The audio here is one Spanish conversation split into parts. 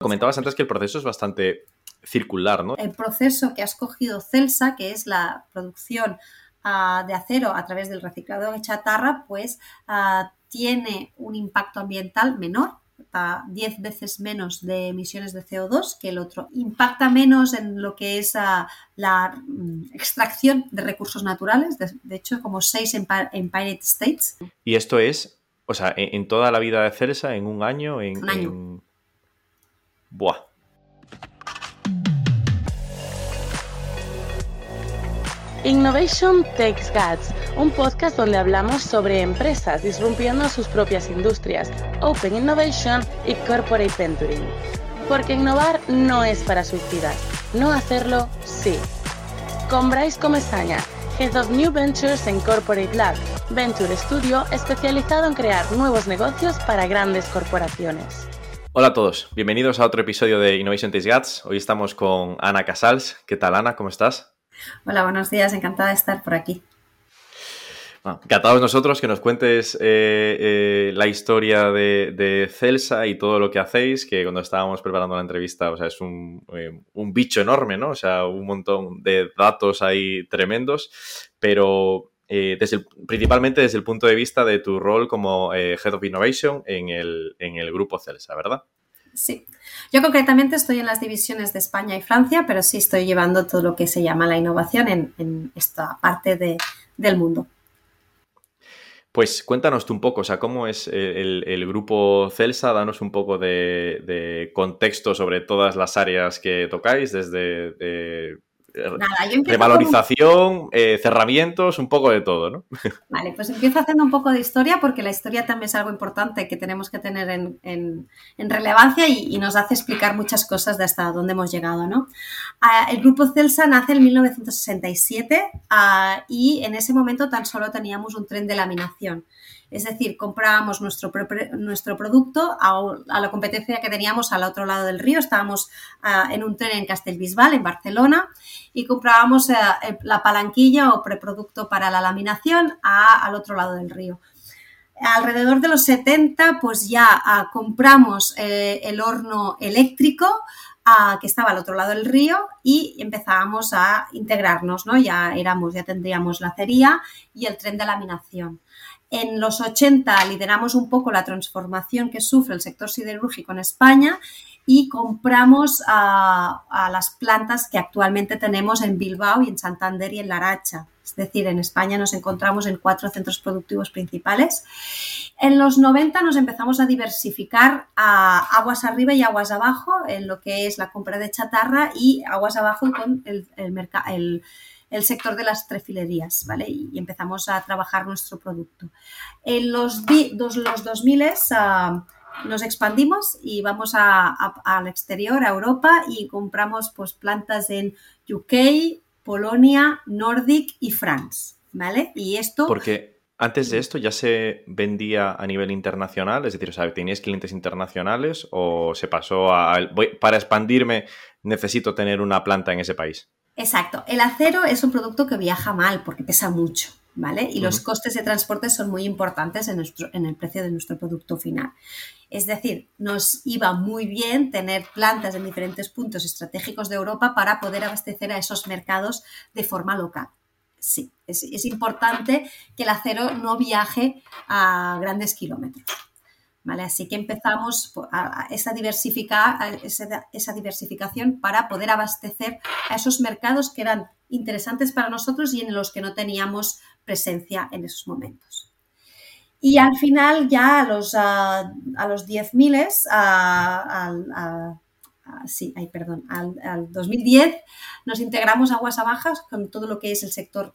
Comentabas antes que el proceso es bastante circular, ¿no? El proceso que ha escogido Celsa, que es la producción uh, de acero a través del reciclado de chatarra, pues uh, tiene un impacto ambiental menor, 10 veces menos de emisiones de CO2 que el otro. Impacta menos en lo que es uh, la um, extracción de recursos naturales, de, de hecho como 6 en, en, Pirate States. Y esto es, o sea, en, en, toda la vida de Celsa, en un año, en... Un año. En... Buah. Innovation Takes Guts, un podcast donde hablamos sobre empresas disrumpiendo sus propias industrias, Open Innovation y Corporate Venturing. Porque innovar no es para suicidas, no hacerlo sí. Con Bryce Comesaña, Head of New Ventures en Corporate Lab, Venture Studio especializado en crear nuevos negocios para grandes corporaciones. Hola a todos, bienvenidos a otro episodio de Innovation Takes Guts. Hoy estamos con Ana Casals. ¿Qué tal, Ana? ¿Cómo estás? Hola, buenos días, encantada de estar por aquí. Encantados nosotros que nos cuentes eh, eh, la historia de, de, Celsa y todo lo que hacéis, que cuando estábamos preparando la entrevista, o sea, es un, eh, un, bicho enorme, ¿no? O sea, un montón de datos ahí tremendos, pero desde el, principalmente desde el punto de vista de tu rol como Head of Innovation en el, en el grupo Celsa, ¿verdad? Sí. Yo concretamente estoy en las divisiones de España y Francia, pero sí estoy llevando todo lo que se llama la innovación en, en esta parte de, del mundo. Pues cuéntanos tú un poco, o sea, cómo es el, el grupo Celsa, danos un poco de, de, contexto sobre todas las áreas que tocáis, desde de, Nada, yo revalorización, con... eh, cerramientos, un poco de todo, ¿no? Vale, pues empiezo haciendo un poco de historia porque la historia también es algo importante que tenemos que tener en, en, en relevancia y, y, nos hace explicar muchas cosas de hasta dónde hemos llegado, ¿no? Uh, el grupo Celsa nace en 1967 uh, y en ese momento tan solo teníamos un tren de laminación. Es decir, comprábamos nuestro, nuestro producto a, la competencia que teníamos al otro lado del río. Estábamos uh, en un tren en Castellbisbal, en Barcelona, y comprábamos uh, la palanquilla o preproducto para la laminación a, al otro lado del río. Alrededor de los 70, pues ya uh, compramos eh, el horno eléctrico, que estaba al otro lado del río y empezábamos a integrarnos, ¿no? Ya éramos, ya tendríamos la acería y el tren de laminación. En los 80 lideramos un poco la transformación que sufre el sector siderúrgico en España y compramos a, a, las plantas que actualmente tenemos en Bilbao y en Santander y en Laracha. Es decir, en España nos encontramos en cuatro centros productivos principales. En los 90 nos empezamos a diversificar a aguas arriba y aguas abajo en lo que es la compra de chatarra y aguas abajo con el, el, el el sector de las trefilerías, ¿vale? Y empezamos a trabajar nuestro producto. En los, dos, los 2000 uh, nos expandimos y vamos al exterior, a Europa, y compramos pues, plantas en UK, Polonia, Nordic y France, ¿vale? Y esto... Porque antes de esto ya se vendía a nivel internacional, es decir, o sea, ¿teníais clientes internacionales o se pasó a... Para expandirme necesito tener una planta en ese país? Exacto. El acero es un producto que viaja mal porque pesa mucho, ¿vale? Y uh -huh. los costes de transporte son muy importantes en, nuestro, en el precio de nuestro producto final. Es decir, nos iba muy bien tener plantas en diferentes puntos estratégicos de Europa para poder abastecer a esos mercados de forma local. Sí, es, es importante que el acero no viaje a grandes kilómetros. ¿Vale? Así que empezamos a esa, a esa, diversificación para poder abastecer a esos mercados que eran interesantes para nosotros y en los que no teníamos presencia en esos momentos. Y al final, ya a los, a, a los 10.000, a, sí, perdón, al, al, 2010 nos integramos aguas abajas con todo lo que es el sector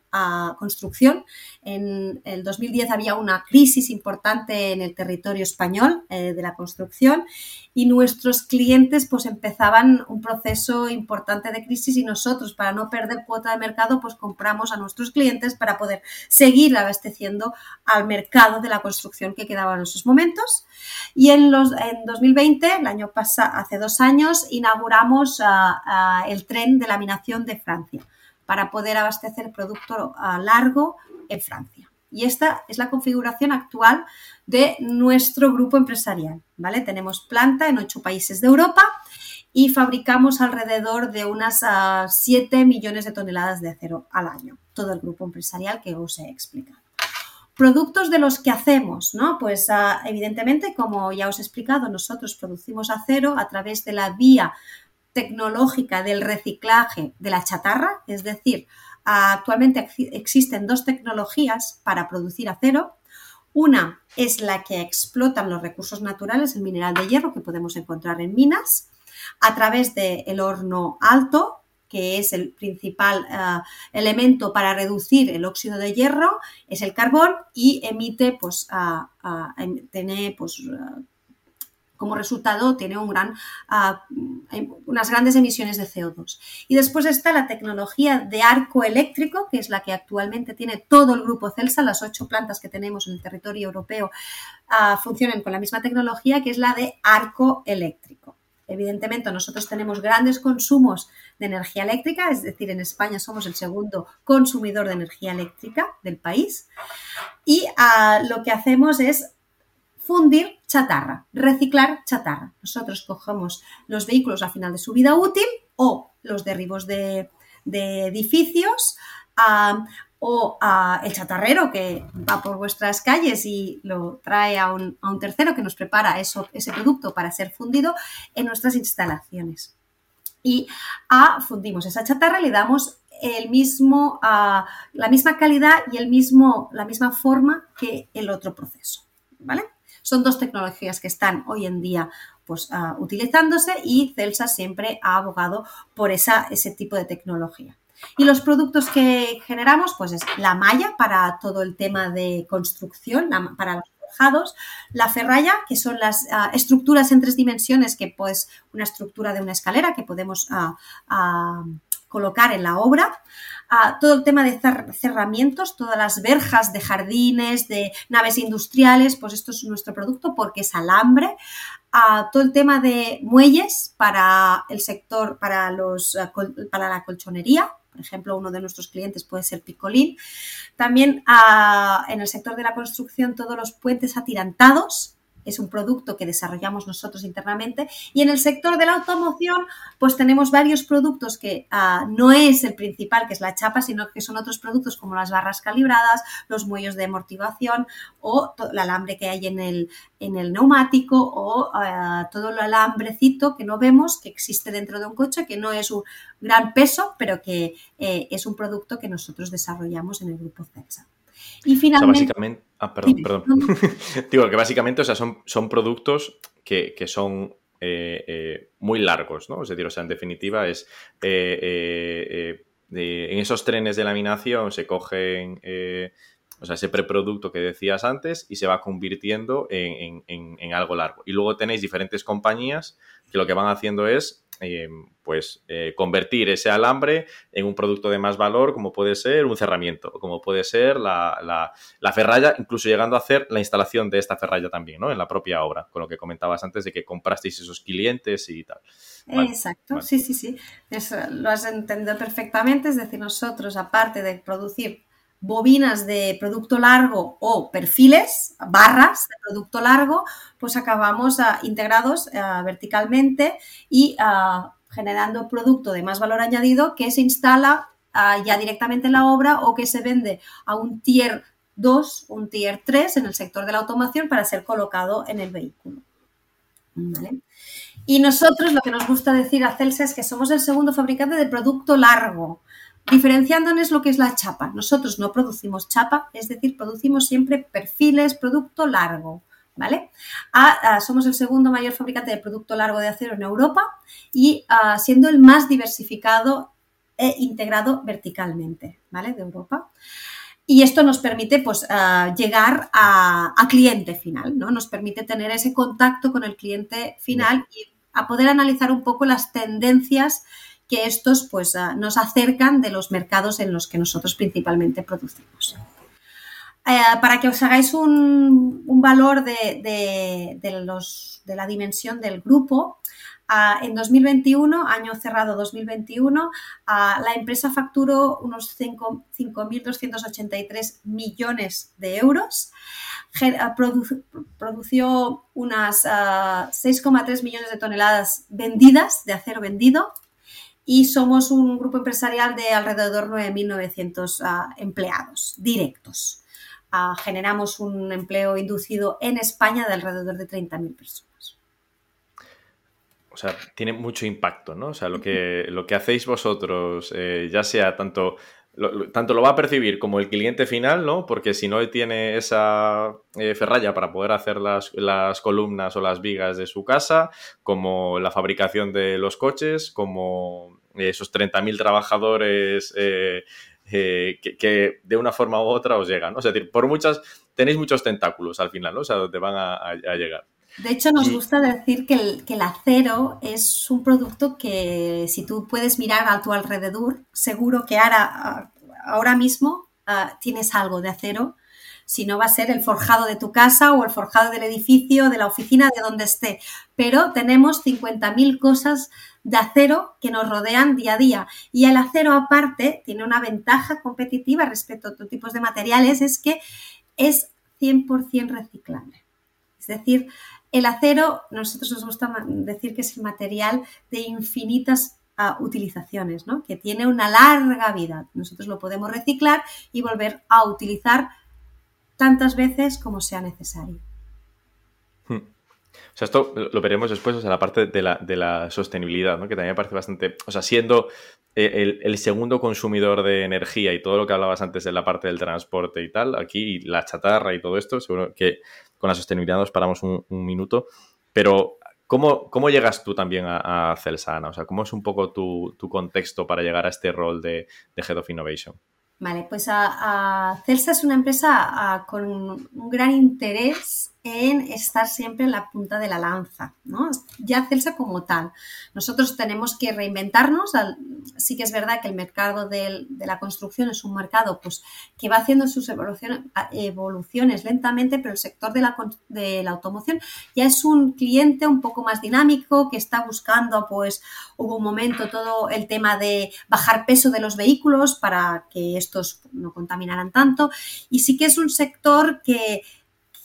construcción. En el 2010 había una crisis importante en el territorio español eh, de la construcción y nuestros clientes pues empezaban un proceso importante de crisis y nosotros para no perder cuota de mercado pues compramos a nuestros clientes para poder seguir abasteciendo al mercado de la construcción que quedaba en esos momentos. Y en, los, en 2020, el año pasado, hace dos años, inauguramos uh, uh, el tren de laminación de Francia para poder abastecer producto uh, largo en Francia. Y esta es la configuración actual de nuestro grupo empresarial, ¿vale? Tenemos planta en ocho países de Europa y fabricamos alrededor de unas 7 ah, millones de toneladas de acero al año, todo el grupo empresarial que os he explicado. Productos de los que hacemos, ¿no? Pues ah, evidentemente, como ya os he explicado, nosotros producimos acero a través de la vía tecnológica del reciclaje de la chatarra, es decir, actualmente existen dos tecnologías para producir acero. Una es la que explotan los recursos naturales, el mineral de hierro que podemos encontrar en minas, a través del horno alto, que es el principal eh, elemento para reducir el óxido de hierro, es el carbón y emite, pues, em, tiene, pues, como resultado tiene un gran, unas grandes emisiones de CO2. Y después está la tecnología de arco eléctrico, que es la que actualmente tiene todo el grupo Celsa, las ocho plantas que tenemos en el territorio europeo funcionan con la misma tecnología, que es la de arco eléctrico. Evidentemente, nosotros tenemos grandes consumos de energía eléctrica, es decir, en España somos el segundo consumidor de energía eléctrica del país. Y ah, lo que hacemos es fundir chatarra, reciclar chatarra. Nosotros cogemos los vehículos a final de su vida útil o los derribos de, edificios ah, o el chatarrero que va por vuestras calles y lo trae a un, tercero que nos prepara eso, ese producto para ser fundido en nuestras instalaciones. Y a, fundimos esa chatarra le damos el mismo, la misma calidad y el mismo, la misma forma que el otro proceso. ¿Vale? Son dos tecnologías que están hoy en día pues, utilizándose y Celsa siempre ha abogado por esa, ese tipo de tecnología. Y los productos que generamos, pues es la malla para todo el tema de construcción, para los forjados, la ferralla, que son las ah, estructuras en tres dimensiones, que pues una estructura de una escalera que podemos ah, ah, colocar en la obra, todo el tema de cerramientos, todas las verjas de jardines, de naves industriales, pues esto es nuestro producto porque es alambre, todo el tema de muelles para el sector, para, los, para la colchonería, por ejemplo, uno de nuestros clientes puede ser Picolín. También ah, en el sector de la construcción, todos los puentes atirantados, es un producto que desarrollamos nosotros internamente. Y en el sector de la automoción, pues tenemos varios productos que ah, no es el principal, que es la chapa, sino que son otros productos como las barras calibradas, los muelles de amortiguación o el alambre que hay en el, en el neumático o ah, todo el alambrecito que no vemos, que existe dentro de un coche, que no es un gran peso, pero que eh, es un producto que nosotros desarrollamos en el grupo CEPSA. Y finalmente... Ah, perdón, perdón. Digo que básicamente, o sea, son, son productos que, son eh, eh, muy largos, ¿no? Es decir, o sea, en definitiva es... Eh, en esos trenes de laminación se cogen... o sea, ese preproducto que decías antes y se va convirtiendo en, en algo largo. Y luego tenéis diferentes compañías que lo que van haciendo es eh, pues eh, convertir ese alambre en un producto de más valor como puede ser un cerramiento, como puede ser la, ferralla, incluso llegando a hacer la instalación de esta ferralla también, ¿no? En la propia obra, con lo que comentabas antes de que comprasteis esos clientes y tal. Exacto, sí, sí, sí. lo has entendido perfectamente, es decir, nosotros, aparte de producir bobinas de producto largo o perfiles, barras de producto largo, pues acabamos ah, integrados ah, verticalmente y ah, generando producto de más valor añadido que se instala ya directamente en la obra o que se vende a un tier 2, un tier 3 en el sector de la automoción para ser colocado en el vehículo. Y nosotros lo que nos gusta decir a Celsa es que somos el segundo fabricante de producto largo diferenciándonos lo que es la chapa. Nosotros no producimos chapa, es decir, producimos siempre perfiles, producto largo. ¿Vale? Ah, ah, somos el segundo mayor fabricante de producto largo de acero en Europa y ah, siendo el más diversificado e integrado verticalmente, ¿vale? De Europa. Y esto nos permite pues, llegar a, a, cliente final, ¿no? Nos permite tener ese contacto con el cliente final y a poder analizar un poco las tendencias que estos pues, ah, nos acercan de los mercados en los que nosotros principalmente producimos. Eh, para que os hagáis un, valor de, la dimensión del grupo, en 2021, año cerrado 2021, la empresa facturó unos 5.283 millones de euros, produció unas 6,3 millones de toneladas vendidas, de acero vendido, y somos un grupo empresarial de alrededor de 9.900 empleados directos. generamos un empleo inducido en España de alrededor de 30.000 personas o sea, tiene mucho impacto, ¿no? O sea, lo que, lo que hacéis vosotros, eh, ya sea tanto lo, tanto lo va a percibir como el cliente final, ¿no? Porque si no tiene esa eh, ferralla para poder hacer las, columnas o las vigas de su casa, como la fabricación de los coches, como esos 30.000 trabajadores eh, que, de una forma u otra os llegan, ¿no? O sea, por muchas, tenéis muchos tentáculos al final, ¿no? O sea, donde van a llegar. De hecho, nos gusta decir que el, acero es un producto que si tú puedes mirar a tu alrededor, seguro que ahora, ahora mismo ah, tienes algo de acero. Si no va a ser el forjado de tu casa o el forjado del edificio, de la oficina, de donde esté. Pero tenemos 50.000 cosas de acero que nos rodean día a día. Y el acero aparte tiene una ventaja competitiva respecto a otros tipos de materiales, es que es 100% reciclable. Es decir, el acero, nosotros nos gusta decir que es el material de infinitas ah, utilizaciones, ¿no? que tiene una larga vida. Nosotros lo podemos reciclar y volver a utilizar tantas veces como sea necesario. Hmm. O sea, esto lo veremos después, o sea, la parte de la, sostenibilidad, ¿no? que también me parece bastante, o sea, siendo eh, el, segundo consumidor de energía y todo lo que hablabas antes de la parte del transporte y tal, aquí la chatarra y todo esto, seguro que con la sostenibilidad nos paramos un, minuto, pero ¿cómo, ¿cómo, llegas tú también a, a Celsana? O sea, ¿cómo es un poco tu, contexto para llegar a este rol de Head of Innovation? Vale, pues a, Celsa es una empresa con un gran interés en estar siempre en la punta de la lanza, ¿no? Ya Celsa como tal. Nosotros tenemos que reinventarnos. Sí que es verdad que el mercado de, la construcción es un mercado pues, que va haciendo sus evoluciones, lentamente, pero el sector de la, de la, automoción ya es un cliente un poco más dinámico que está buscando, pues hubo un momento todo el tema de bajar peso de los vehículos para que estos no contaminaran tanto. Y sí que es un sector que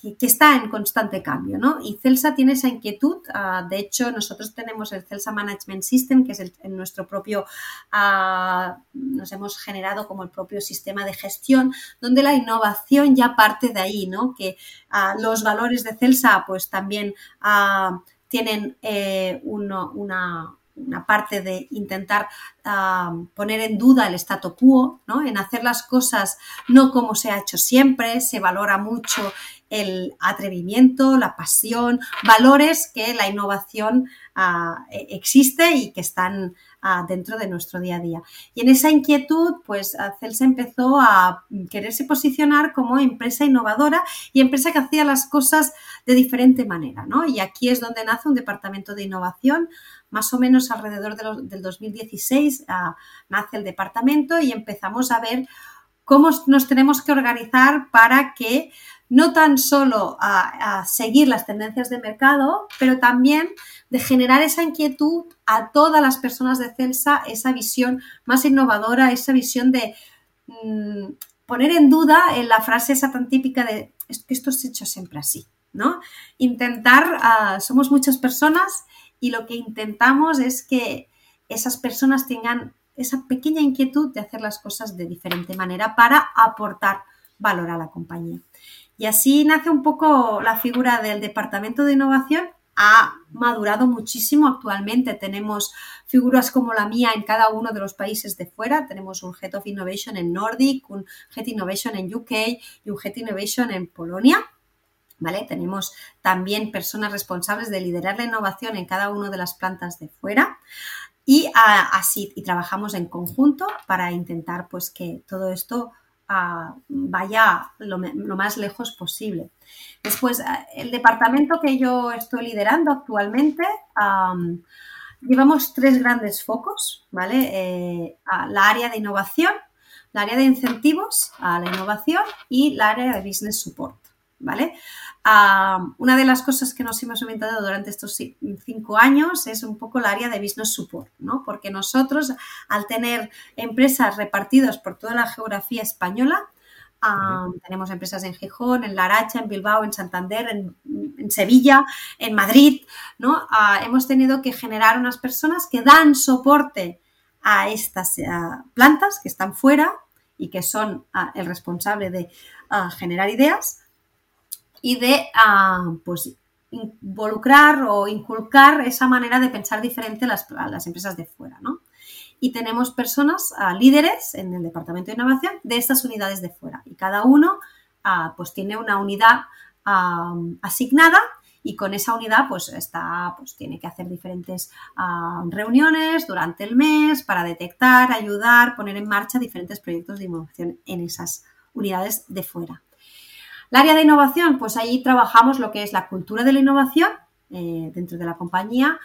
que, está en constante cambio, ¿no? Y Celsa tiene esa inquietud. Ah, de hecho, nosotros tenemos el Celsa Management System, que es el, nuestro propio, ah, nos hemos generado como el propio sistema de gestión, donde la innovación ya parte de ahí, ¿no? Que ah, los valores de Celsa, pues también tienen eh, una, parte de intentar poner en duda el statu quo, ¿no? en hacer las cosas no como se ha hecho siempre, se valora mucho el atrevimiento, la pasión, valores que la innovación ah, e, existe y que están ah, dentro de nuestro día a día. Y en esa inquietud, pues Celsa empezó a quererse posicionar como empresa innovadora y empresa que hacía las cosas de diferente manera, ¿no? Y aquí es donde nace un departamento de innovación, más o menos alrededor del 2016 ah, nace el departamento y empezamos a ver cómo nos tenemos que organizar para que no tan solo a, seguir las tendencias de mercado, pero también de generar esa inquietud a todas las personas de Celsa, esa visión más innovadora, esa visión de mm, poner en duda en la frase esa tan típica de esto se hecho siempre así, ¿no? Intentar, ah, somos muchas personas y lo que intentamos es que esas personas tengan esa pequeña inquietud de hacer las cosas de diferente manera para aportar valor a la compañía. Y así nace un poco la figura del Departamento de Innovación. Ha madurado muchísimo actualmente. Tenemos figuras como la mía en cada uno de los países de fuera. Tenemos un Head of Innovation en Nordic, un Head Innovation en UK y un Head Innovation en Polonia. ¿Vale? Tenemos también personas responsables de liderar la innovación en cada una de las plantas de fuera. Y así y trabajamos en conjunto para intentar pues que todo esto vaya lo, más lejos posible. Después, el departamento que yo estoy liderando actualmente, llevamos tres grandes focos, ¿vale? Eh, la área de innovación, la área de incentivos a la innovación y la área de business support. ¿Vale? Ah, una de las cosas que nos hemos inventado durante estos cinco años es un poco el área de business support, ¿no? Porque nosotros, al tener empresas repartidas por toda la geografía española, ah, tenemos empresas en Gijón, en Laracha, en Bilbao, en Santander, en, Sevilla, en Madrid, ¿no? Ah, hemos tenido que generar unas personas que dan soporte a estas plantas que están fuera y que son el responsable de generar ideas y de ah, pues, involucrar o inculcar esa manera de pensar diferente a las, empresas de fuera. ¿no? Y tenemos personas, ah, líderes en el Departamento de Innovación de estas unidades de fuera. Y cada uno ah, pues, tiene una unidad asignada y con esa unidad pues está pues tiene que hacer diferentes reuniones durante el mes para detectar, ayudar, poner en marcha diferentes proyectos de innovación en esas unidades de fuera. El área de innovación, pues ahí trabajamos lo que es la cultura de la innovación eh, dentro de la compañía.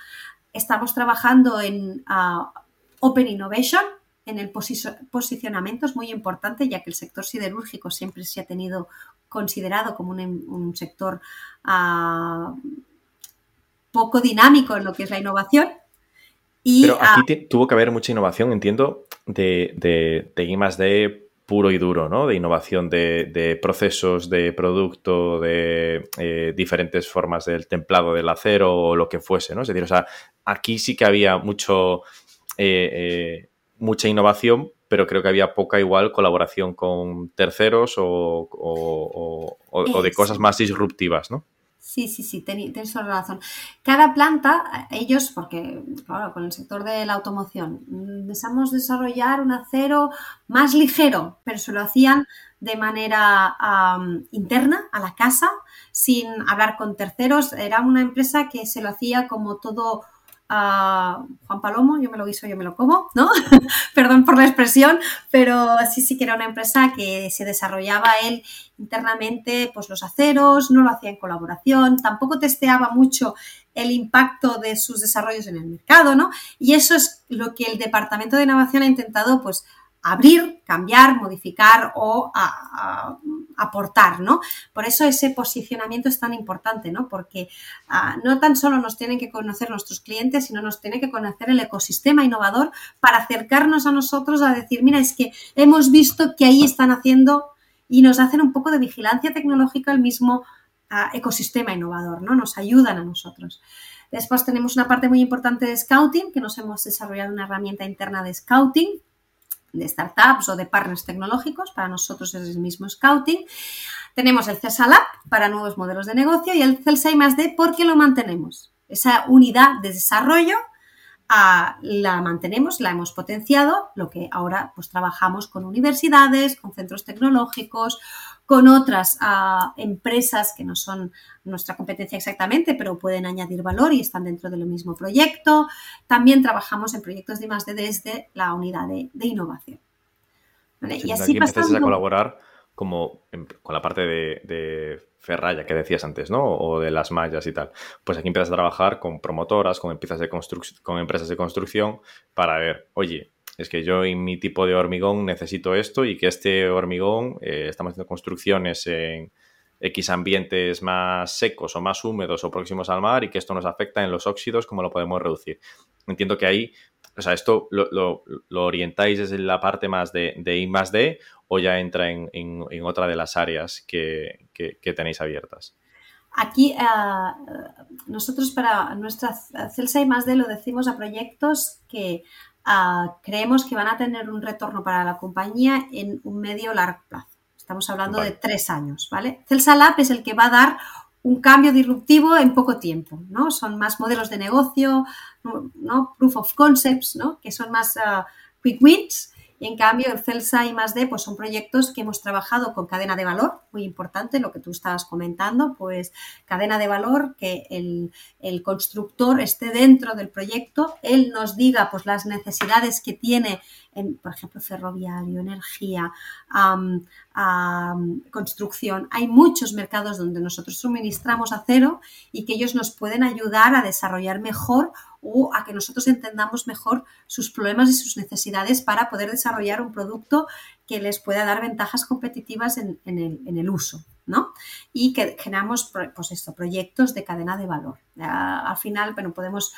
Estamos trabajando en ah, Open Innovation, en el posicionamiento es muy importante, ya que el sector siderúrgico siempre se ha tenido considerado como un, sector ah, poco dinámico en lo que es la innovación. Y, Pero aquí ah, tuvo que haber mucha innovación, entiendo, de, de, de I puro y duro, ¿no? De innovación de, procesos, de producto, de eh, diferentes formas del templado del acero o lo que fuese, ¿no? Es decir, o sea, aquí sí que había mucho, eh, eh, mucha innovación, pero creo que había poca igual colaboración con terceros o, o de cosas más disruptivas, ¿no? Sí, sí, sí, tienes toda razón. Cada planta, ellos, porque claro, con el sector de la automoción, mm, deseamos desarrollar un acero más ligero, pero se lo hacían de manera interna a la casa, sin hablar con terceros. Era una empresa que se lo hacía como todo a Juan Palomo, yo me lo guiso, yo me lo como, ¿no? Perdón por la expresión, pero sí, sí que era una empresa que se desarrollaba él internamente, pues los aceros, no lo hacía en colaboración, tampoco testeaba mucho el impacto de sus desarrollos en el mercado, ¿no? Y eso es lo que el Departamento de Innovación ha intentado, pues, abrir, cambiar, modificar o aportar, ¿no? Por eso ese posicionamiento es tan importante, ¿no? Porque ah, no tan solo nos tienen que conocer nuestros clientes, sino nos tiene que conocer el ecosistema innovador para acercarnos a nosotros a decir, mira, es que hemos visto que ahí están haciendo y nos hacen un poco de vigilancia tecnológica el mismo ah, ecosistema innovador, ¿no? Nos ayudan a nosotros. Después tenemos una parte muy importante de Scouting, que nos hemos desarrollado una herramienta interna de Scouting de startups o de partners tecnológicos, para nosotros es el mismo scouting. Tenemos el CESA Lab para nuevos modelos de negocio y el CELSA D porque lo mantenemos. Esa unidad de desarrollo la mantenemos, la hemos potenciado, lo que ahora pues trabajamos con universidades, con centros tecnológicos, con otras ah, empresas que no son nuestra competencia exactamente, pero pueden añadir valor y están dentro del mismo proyecto. También trabajamos en proyectos de más de desde la unidad de, innovación. y así pasando... a colaborar como con la parte de, ferralla que decías antes, ¿no? O de las mallas y tal. Pues aquí empiezas a trabajar con promotoras, con empresas de, con empresas de construcción para ver, oye, es que yo en mi tipo de hormigón necesito esto y que este hormigón, eh, estamos haciendo construcciones en X ambientes más secos o más húmedos o próximos al mar y que esto nos afecta en los óxidos, ¿cómo lo podemos reducir? Entiendo que ahí, o sea, esto lo, orientáis desde la parte más de, de I más D o ya entra en, otra de las áreas que, tenéis abiertas. Aquí eh, nosotros para nuestra Celsa I más D lo decimos a proyectos que creemos que van a tener un retorno para la compañía en un medio largo plazo. Estamos hablando de tres años, ¿vale? Celsa Lab es el que va a dar un cambio disruptivo en poco tiempo, ¿no? Son más modelos de negocio, ¿no? Proof of concepts, ¿no? Que son más ah, quick wins y en cambio, el CELSA y más D pues son proyectos que hemos trabajado con cadena de valor, muy importante lo que tú estabas comentando, pues cadena de valor, que el, constructor esté dentro del proyecto, él nos diga pues las necesidades que tiene en, por ejemplo, ferroviario, energía, construcción. Hay muchos mercados donde nosotros suministramos acero y que ellos nos pueden ayudar a desarrollar mejor o a que nosotros entendamos mejor sus problemas y sus necesidades para poder desarrollar un producto que les pueda dar ventajas competitivas en, el, uso. ¿no? Y que generamos, pues esto, proyectos de cadena de valor. Al final, bueno, podemos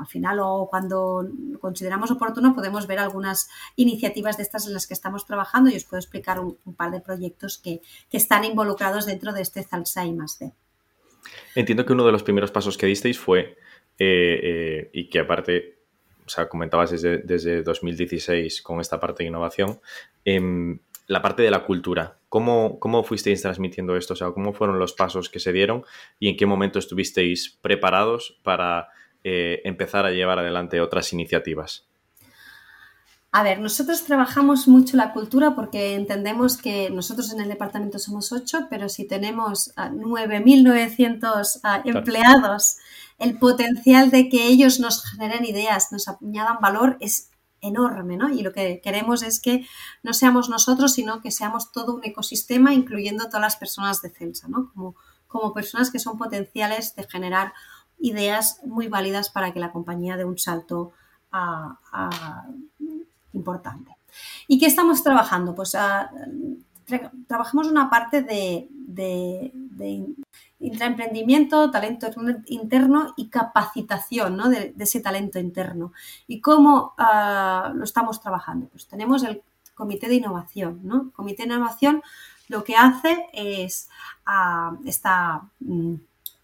al final o cuando consideramos oportuno podemos ver algunas iniciativas de estas en las que estamos trabajando y os puedo explicar un, par de proyectos que, están involucrados dentro de este Zalsa y más D. Entiendo que uno de los primeros pasos que disteis fue, eh, eh, y que aparte, o sea, comentabas desde, desde 2016 con esta parte de innovación, em, la parte de la cultura. ¿Cómo, ¿Cómo fuisteis transmitiendo esto? O sea, ¿cómo fueron los pasos que se dieron y en qué momento estuvisteis preparados para eh, empezar a llevar adelante otras iniciativas? A ver, nosotros trabajamos mucho la cultura porque entendemos que nosotros en el departamento somos ocho, pero si tenemos 9.900 ah, empleados, el potencial de que ellos nos generen ideas, nos añadan valor es enorme, ¿no? Y lo que queremos es que no seamos nosotros, sino que seamos todo un ecosistema, incluyendo todas las personas de Celsa, ¿no? Como, como personas que son potenciales de generar ideas muy válidas para que la compañía dé un salto importante. ¿Y qué estamos trabajando? Pues trabajamos una parte de, intraemprendimiento, talento interno y capacitación de, ese talento interno. ¿Y cómo ah, lo estamos trabajando? Pues tenemos el comité de innovación. ¿no? El comité de innovación lo que hace es, uh,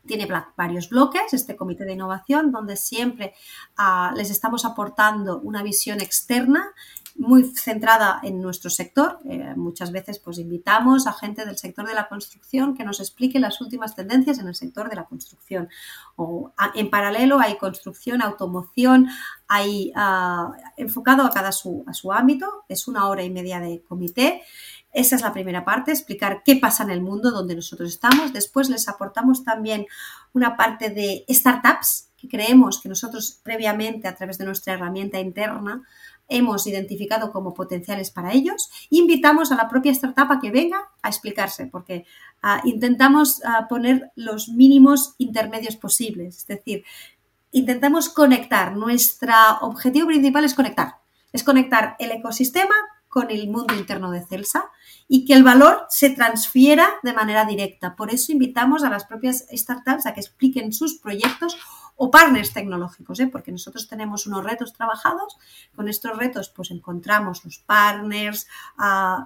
tiene varios bloques, este comité de innovación, donde siempre ah, les estamos aportando una visión externa muy centrada en nuestro sector. Eh, muchas veces pues invitamos a gente del sector de la construcción que nos explique las últimas tendencias en el sector de la construcción. O, en paralelo hay construcción, automoción, hay ah, enfocado a cada su, a su ámbito. Es una hora y media de comité. Esa es la primera parte, explicar qué pasa en el mundo donde nosotros estamos. Después les aportamos también una parte de startups que creemos que nosotros previamente a través de nuestra herramienta interna hemos identificado como potenciales para ellos. Invitamos a la propia startup a que venga a explicarse, porque ah, intentamos ah, poner los mínimos intermedios posibles. Es decir, intentamos conectar. Nuestro objetivo principal es conectar. Es conectar el ecosistema con el mundo interno de Celsa y que el valor se transfiera de manera directa. Por eso invitamos a las propias startups a que expliquen sus proyectos o partners tecnológicos, ¿eh? porque nosotros tenemos unos retos trabajados. Con estos retos, pues encontramos los partners,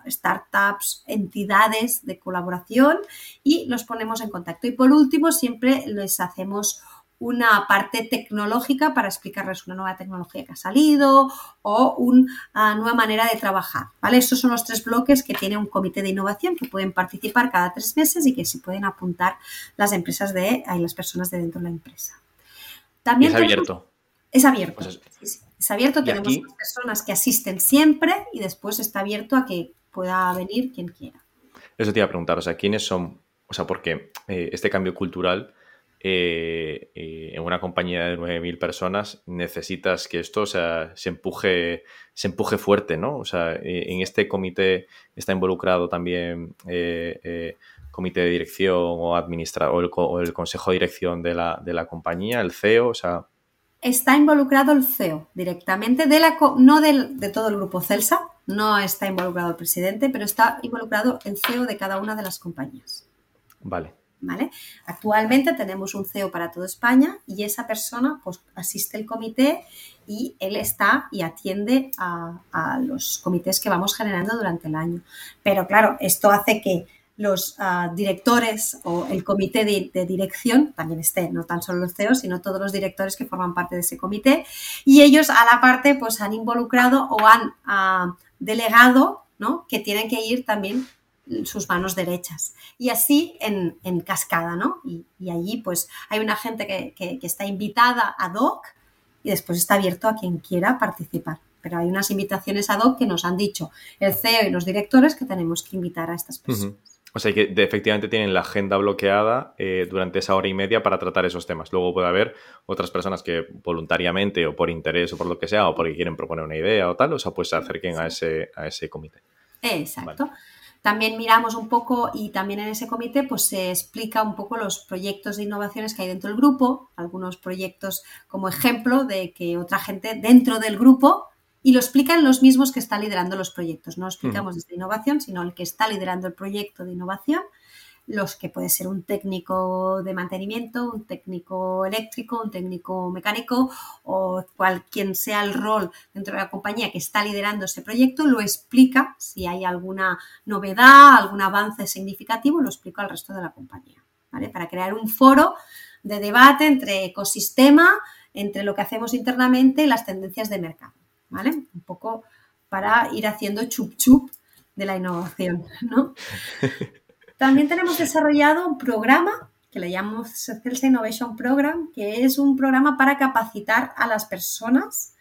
startups, entidades de colaboración y los ponemos en contacto. Y por último, siempre les hacemos una parte tecnológica para explicarles una nueva tecnología que ha salido o una nueva manera de trabajar. ¿vale? Estos son los tres bloques que tiene un comité de innovación que pueden participar cada tres meses y que se pueden apuntar las empresas de y las personas de dentro de la empresa. También es abierto. Es abierto. Pues es, abierto, tenemos personas que asisten siempre y después está abierto a que pueda venir quien quiera. Eso te iba a preguntar, o sea, ¿quiénes son? O sea, porque eh, este cambio cultural eh, eh, en una compañía de 9.000 personas necesitas que esto se, empuje, se empuje fuerte, ¿no? O sea, eh, en este comité está involucrado también comité de dirección o, administra o el, consejo de dirección de la, compañía, el CEO, o sea... Está involucrado el CEO directamente, de la, no de todo el grupo Celsa, no está involucrado el presidente, pero está involucrado el CEO de cada una de las compañías. Vale. Actualmente tenemos un CEO para toda España y esa persona pues, asiste al comité y él está y atiende a, los comités que vamos generando durante el año. Pero claro, esto hace que los ah, directores o el comité de, dirección también esté, no tan solo los CEOs, sino todos los directores que forman parte de ese comité y ellos a la parte pues han involucrado o han ah, delegado ¿no? que tienen que ir también sus manos derechas. Y así en, cascada, ¿no? Y, allí pues hay una gente que, está invitada ad hoc y después está abierto a quien quiera participar. Pero hay unas invitaciones ad hoc que nos han dicho el CEO y los directores que tenemos que invitar a estas personas. O sea, que efectivamente tienen la agenda bloqueada eh, durante esa hora y media para tratar esos temas. Luego puede haber otras personas que voluntariamente o por interés o por lo que sea o porque quieren proponer una idea o tal, o sea, pues se acerquen a ese, a ese comité. Exacto. También miramos un poco y también en ese comité pues se explica un poco los proyectos de innovaciones que hay dentro del grupo, algunos proyectos como ejemplo de que otra gente dentro del grupo y lo explican los mismos que están liderando los proyectos. No explicamos desde innovación, sino el que está liderando el proyecto de innovación los que puede ser un técnico de mantenimiento, un técnico eléctrico, un técnico mecánico o cual sea el rol dentro de la compañía que está liderando ese proyecto, lo explica si hay alguna novedad, algún avance significativo, lo explica al resto de la compañía, ¿vale? Para crear un foro de debate entre ecosistema, entre lo que hacemos internamente y las tendencias de mercado, ¿vale? Un poco para ir haciendo chup chup de la innovación, ¿no? También tenemos desarrollado un programa que le llamamos Celsa Innovation Program, que es un programa para capacitar a las personas.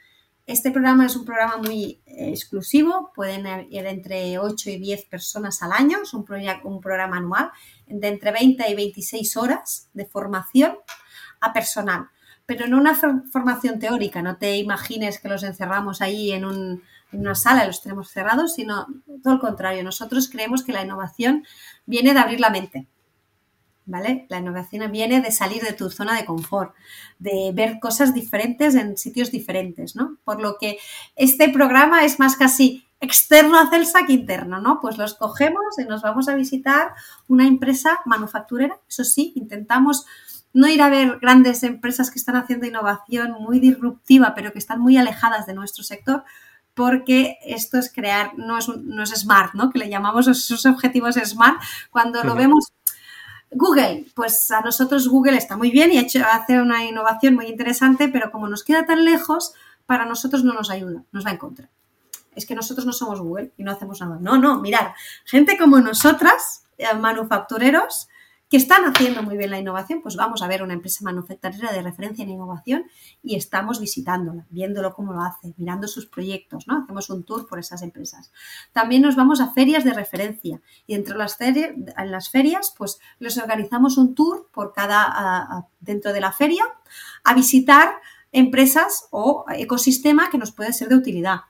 Este programa es un programa muy eh, exclusivo, pueden ir entre 8 y 10 personas al año, es un, un programa anual de entre 20 y 26 horas de formación a personal, pero no una formación teórica, no te imagines que los encerramos ahí en un, en una sala y los tenemos cerrados, sino todo el contrario. Nosotros creemos que la innovación viene de abrir la mente. ¿Vale? La innovación viene de salir de tu zona de confort, de ver cosas diferentes en sitios diferentes, ¿no? Por lo que este programa es más casi externo a Celsa que interno, ¿no? Pues los cogemos y nos vamos a visitar una empresa manufacturera. Eso sí, intentamos no ir a ver grandes empresas que están haciendo innovación muy disruptiva, pero que están muy alejadas de nuestro sector, porque esto es crear, no es, no es smart, ¿no? Que le llamamos esos objetivos smart. Cuando lo vemos Google, pues a nosotros Google está muy bien y ha hecho, hace una innovación muy interesante, pero como nos queda tan lejos, para nosotros no nos ayuda, nos va en contra. Es que nosotros no somos Google y no hacemos nada. No, no, mirar, gente como nosotras, eh, manufactureros, que están haciendo muy bien la innovación, pues vamos a ver una empresa manufacturera de referencia en innovación y estamos visitándola, viéndolo cómo lo hace, mirando sus proyectos, ¿no? Hacemos un tour por esas empresas. También nos vamos a ferias de referencia y dentro de las, ferias, en las ferias, pues les organizamos un tour por cada, dentro de la feria a visitar empresas o ecosistema que nos puede ser de utilidad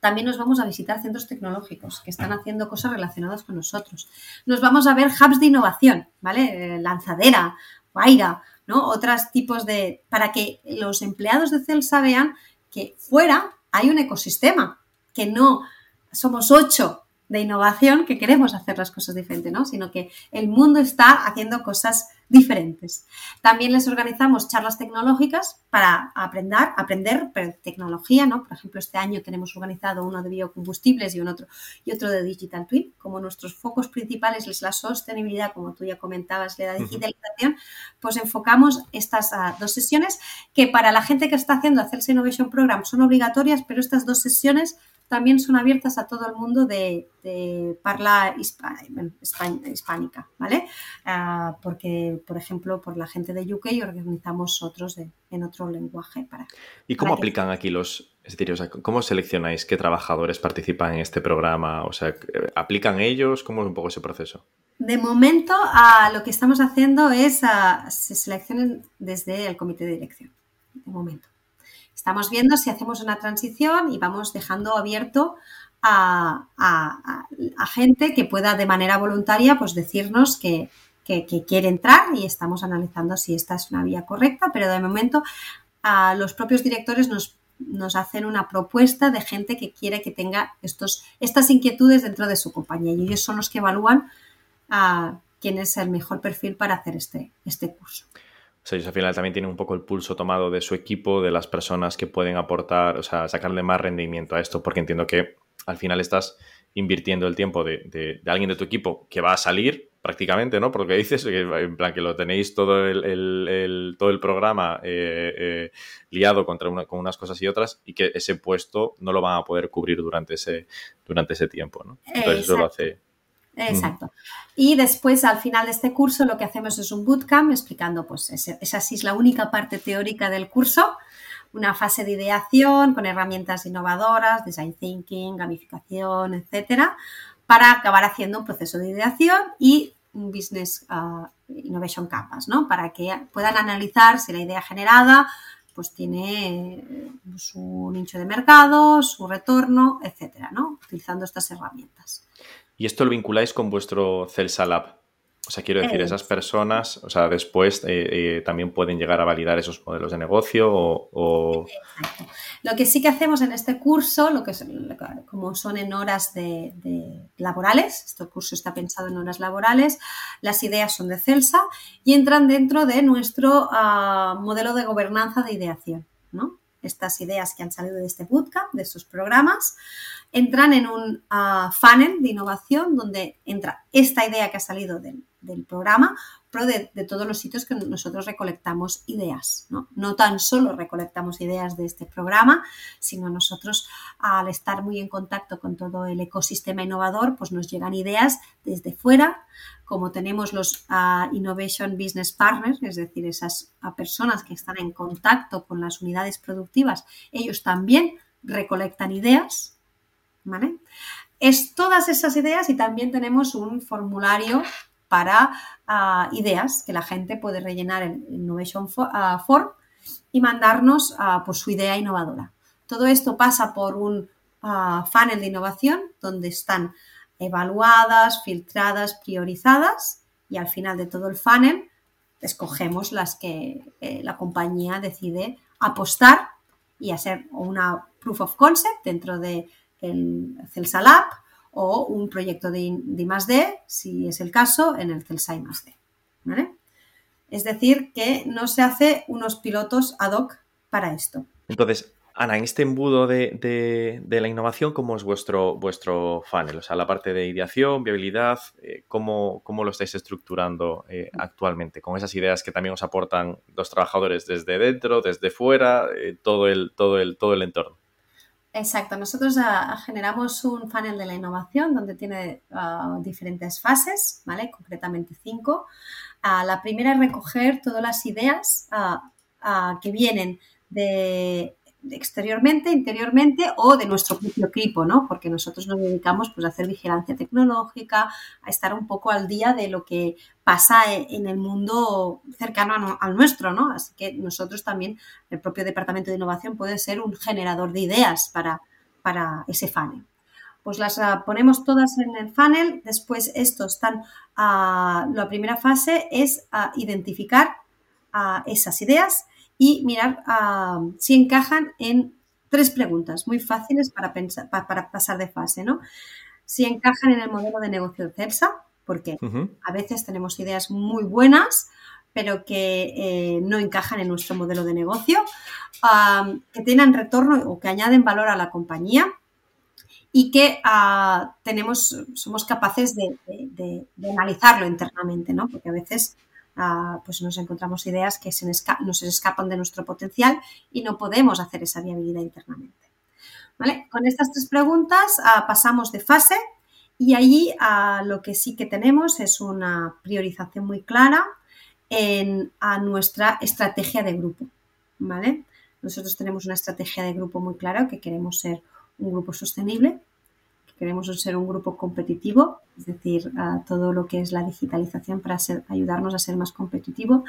también nos vamos a visitar centros tecnológicos que están haciendo cosas relacionadas con nosotros. Nos vamos a ver hubs de innovación, ¿vale? Eh, lanzadera, Guaira, ¿no? Otros tipos de... para que los empleados de Celsa vean que fuera hay un ecosistema, que no somos ocho de innovación que queremos hacer las cosas diferentes, ¿no? Sino que el mundo está haciendo cosas diferentes. También les organizamos charlas tecnológicas para aprender, aprender tecnología, ¿no? Por ejemplo, este año tenemos organizado uno de biocombustibles y, un otro, y otro de Digital Twin. Como nuestros focos principales es la sostenibilidad, como tú ya comentabas, la digitalización, pues enfocamos estas ah, dos sesiones que para la gente que está haciendo Hacerse Innovation Program son obligatorias, pero estas dos sesiones también son abiertas a todo el mundo de, parla hispánica, ¿vale? Ah, porque, por ejemplo, por la gente de UK organizamos otros en otro lenguaje para... ¿Y cómo aplican aquí los... Es decir, ¿cómo seleccionáis qué trabajadores participan en este programa? O sea, ¿aplican ellos? ¿Cómo es un poco ese proceso? De momento, ah, lo que estamos haciendo es uh, se seleccionen desde el comité de dirección. De momento. Estamos viendo si hacemos una transición y vamos dejando abierto a, gente que pueda de manera voluntaria pues decirnos que, quiere entrar y estamos analizando si esta es una vía correcta, pero de momento a los propios directores nos, hacen una propuesta de gente que quiere que tenga estos, estas inquietudes dentro de su compañía y ellos son los que evalúan a quién es el mejor perfil para hacer este, este curso. Sea, al final también tienen un poco el pulso tomado de su equipo, de las personas que pueden aportar, o sea, sacarle más rendimiento a esto, porque entiendo que al final estás invirtiendo el tiempo de, alguien de tu equipo que va a salir prácticamente, ¿no? Porque dices, en plan que lo tenéis todo el, todo el programa eh, eh, liado contra con unas cosas y otras y que ese puesto no lo van a poder cubrir durante ese, durante ese tiempo, ¿no? Entonces eso lo hace Exacto. Y después, al final de este curso, lo que hacemos es un bootcamp explicando, pues, esa sí es la única parte teórica del curso, una fase de ideación con herramientas innovadoras, design thinking, gamificación, etcétera, para acabar haciendo un proceso de ideación y un business uh, innovation campus, ¿no? Para que puedan analizar si la idea generada pues tiene su nicho de mercado, su retorno, etcétera, ¿no? Utilizando estas herramientas. Y esto lo vinculáis con vuestro Celsa Lab. O sea, quiero decir, esas personas, o sea, después eh, eh, también pueden llegar a validar esos modelos de negocio o... Lo que sí que hacemos en este curso, lo que como son en horas de, laborales, este curso está pensado en horas laborales, las ideas son de Celsa y entran dentro de nuestro ah, modelo de gobernanza de ideación, ¿no? Estas ideas que han salido de este bootcamp, de estos programas, entran en un ah, funnel de innovación donde entra esta idea que ha salido del programa, pero de, todos los sitios que nosotros recolectamos ideas. ¿no? no tan solo recolectamos ideas de este programa, sino nosotros al estar muy en contacto con todo el ecosistema innovador, pues nos llegan ideas desde fuera, como tenemos los uh, Innovation Business Partners, es decir, esas uh, personas que están en contacto con las unidades productivas, ellos también recolectan ideas. ¿vale? Es todas esas ideas y también tenemos un formulario para ah, ideas que la gente puede rellenar en Innovation ah, Form y mandarnos uh, su idea innovadora. Todo esto pasa por un funnel de innovación donde están evaluadas, filtradas, priorizadas y al final de todo el funnel escogemos las que eh, la compañía decide apostar y hacer una proof of concept dentro de el Celsa Lab o un proyecto de, de D, si es el caso, en el CELSAI más D. Es decir, que no se hace unos pilotos ad hoc para esto. Entonces, Ana, en este embudo de, la innovación, ¿cómo es vuestro, vuestro funnel? O sea, la parte de ideación, viabilidad, eh, ¿cómo, lo estáis estructurando eh, actualmente? Con esas ideas que también os aportan los trabajadores desde dentro, desde fuera, eh, todo, el, todo, el, todo el entorno. Exacto, nosotros ah, generamos un funnel de la innovación donde tiene ah, diferentes fases, ¿vale? Concretamente cinco. Ah, la primera es recoger todas las ideas que vienen de exteriormente, interiormente o de nuestro propio equipo, ¿no? Porque nosotros nos dedicamos pues, a hacer vigilancia tecnológica, a estar un poco al día de lo que pasa e, en el mundo cercano al nuestro, ¿no? Así que nosotros también, el propio Departamento de Innovación puede ser un generador de ideas para, para ese funnel. Pues las ah, ponemos todas en el funnel, después estos están, a la primera fase es a identificar a esas ideas y mirar ah, si encajan en tres preguntas muy fáciles para, pensar, para, pasar de fase, ¿no? Si encajan en el modelo de negocio de CELSA, porque a veces tenemos ideas muy buenas, pero que eh, no encajan en nuestro modelo de negocio, que tengan retorno o que añaden valor a la compañía y que ah, tenemos, somos capaces de, de, analizarlo internamente, ¿no? Porque a veces pues nos encontramos ideas que se nos escapan de nuestro potencial y no podemos hacer esa viabilidad internamente. Con estas tres preguntas ah, pasamos de fase y allí ah, lo que sí que tenemos es una priorización muy clara en a nuestra estrategia de grupo. ¿vale? Nosotros tenemos una estrategia de grupo muy clara que queremos ser un grupo sostenible, Queremos ser un grupo competitivo, es decir, todo lo que es la digitalización para ayudarnos a ser más competitivo.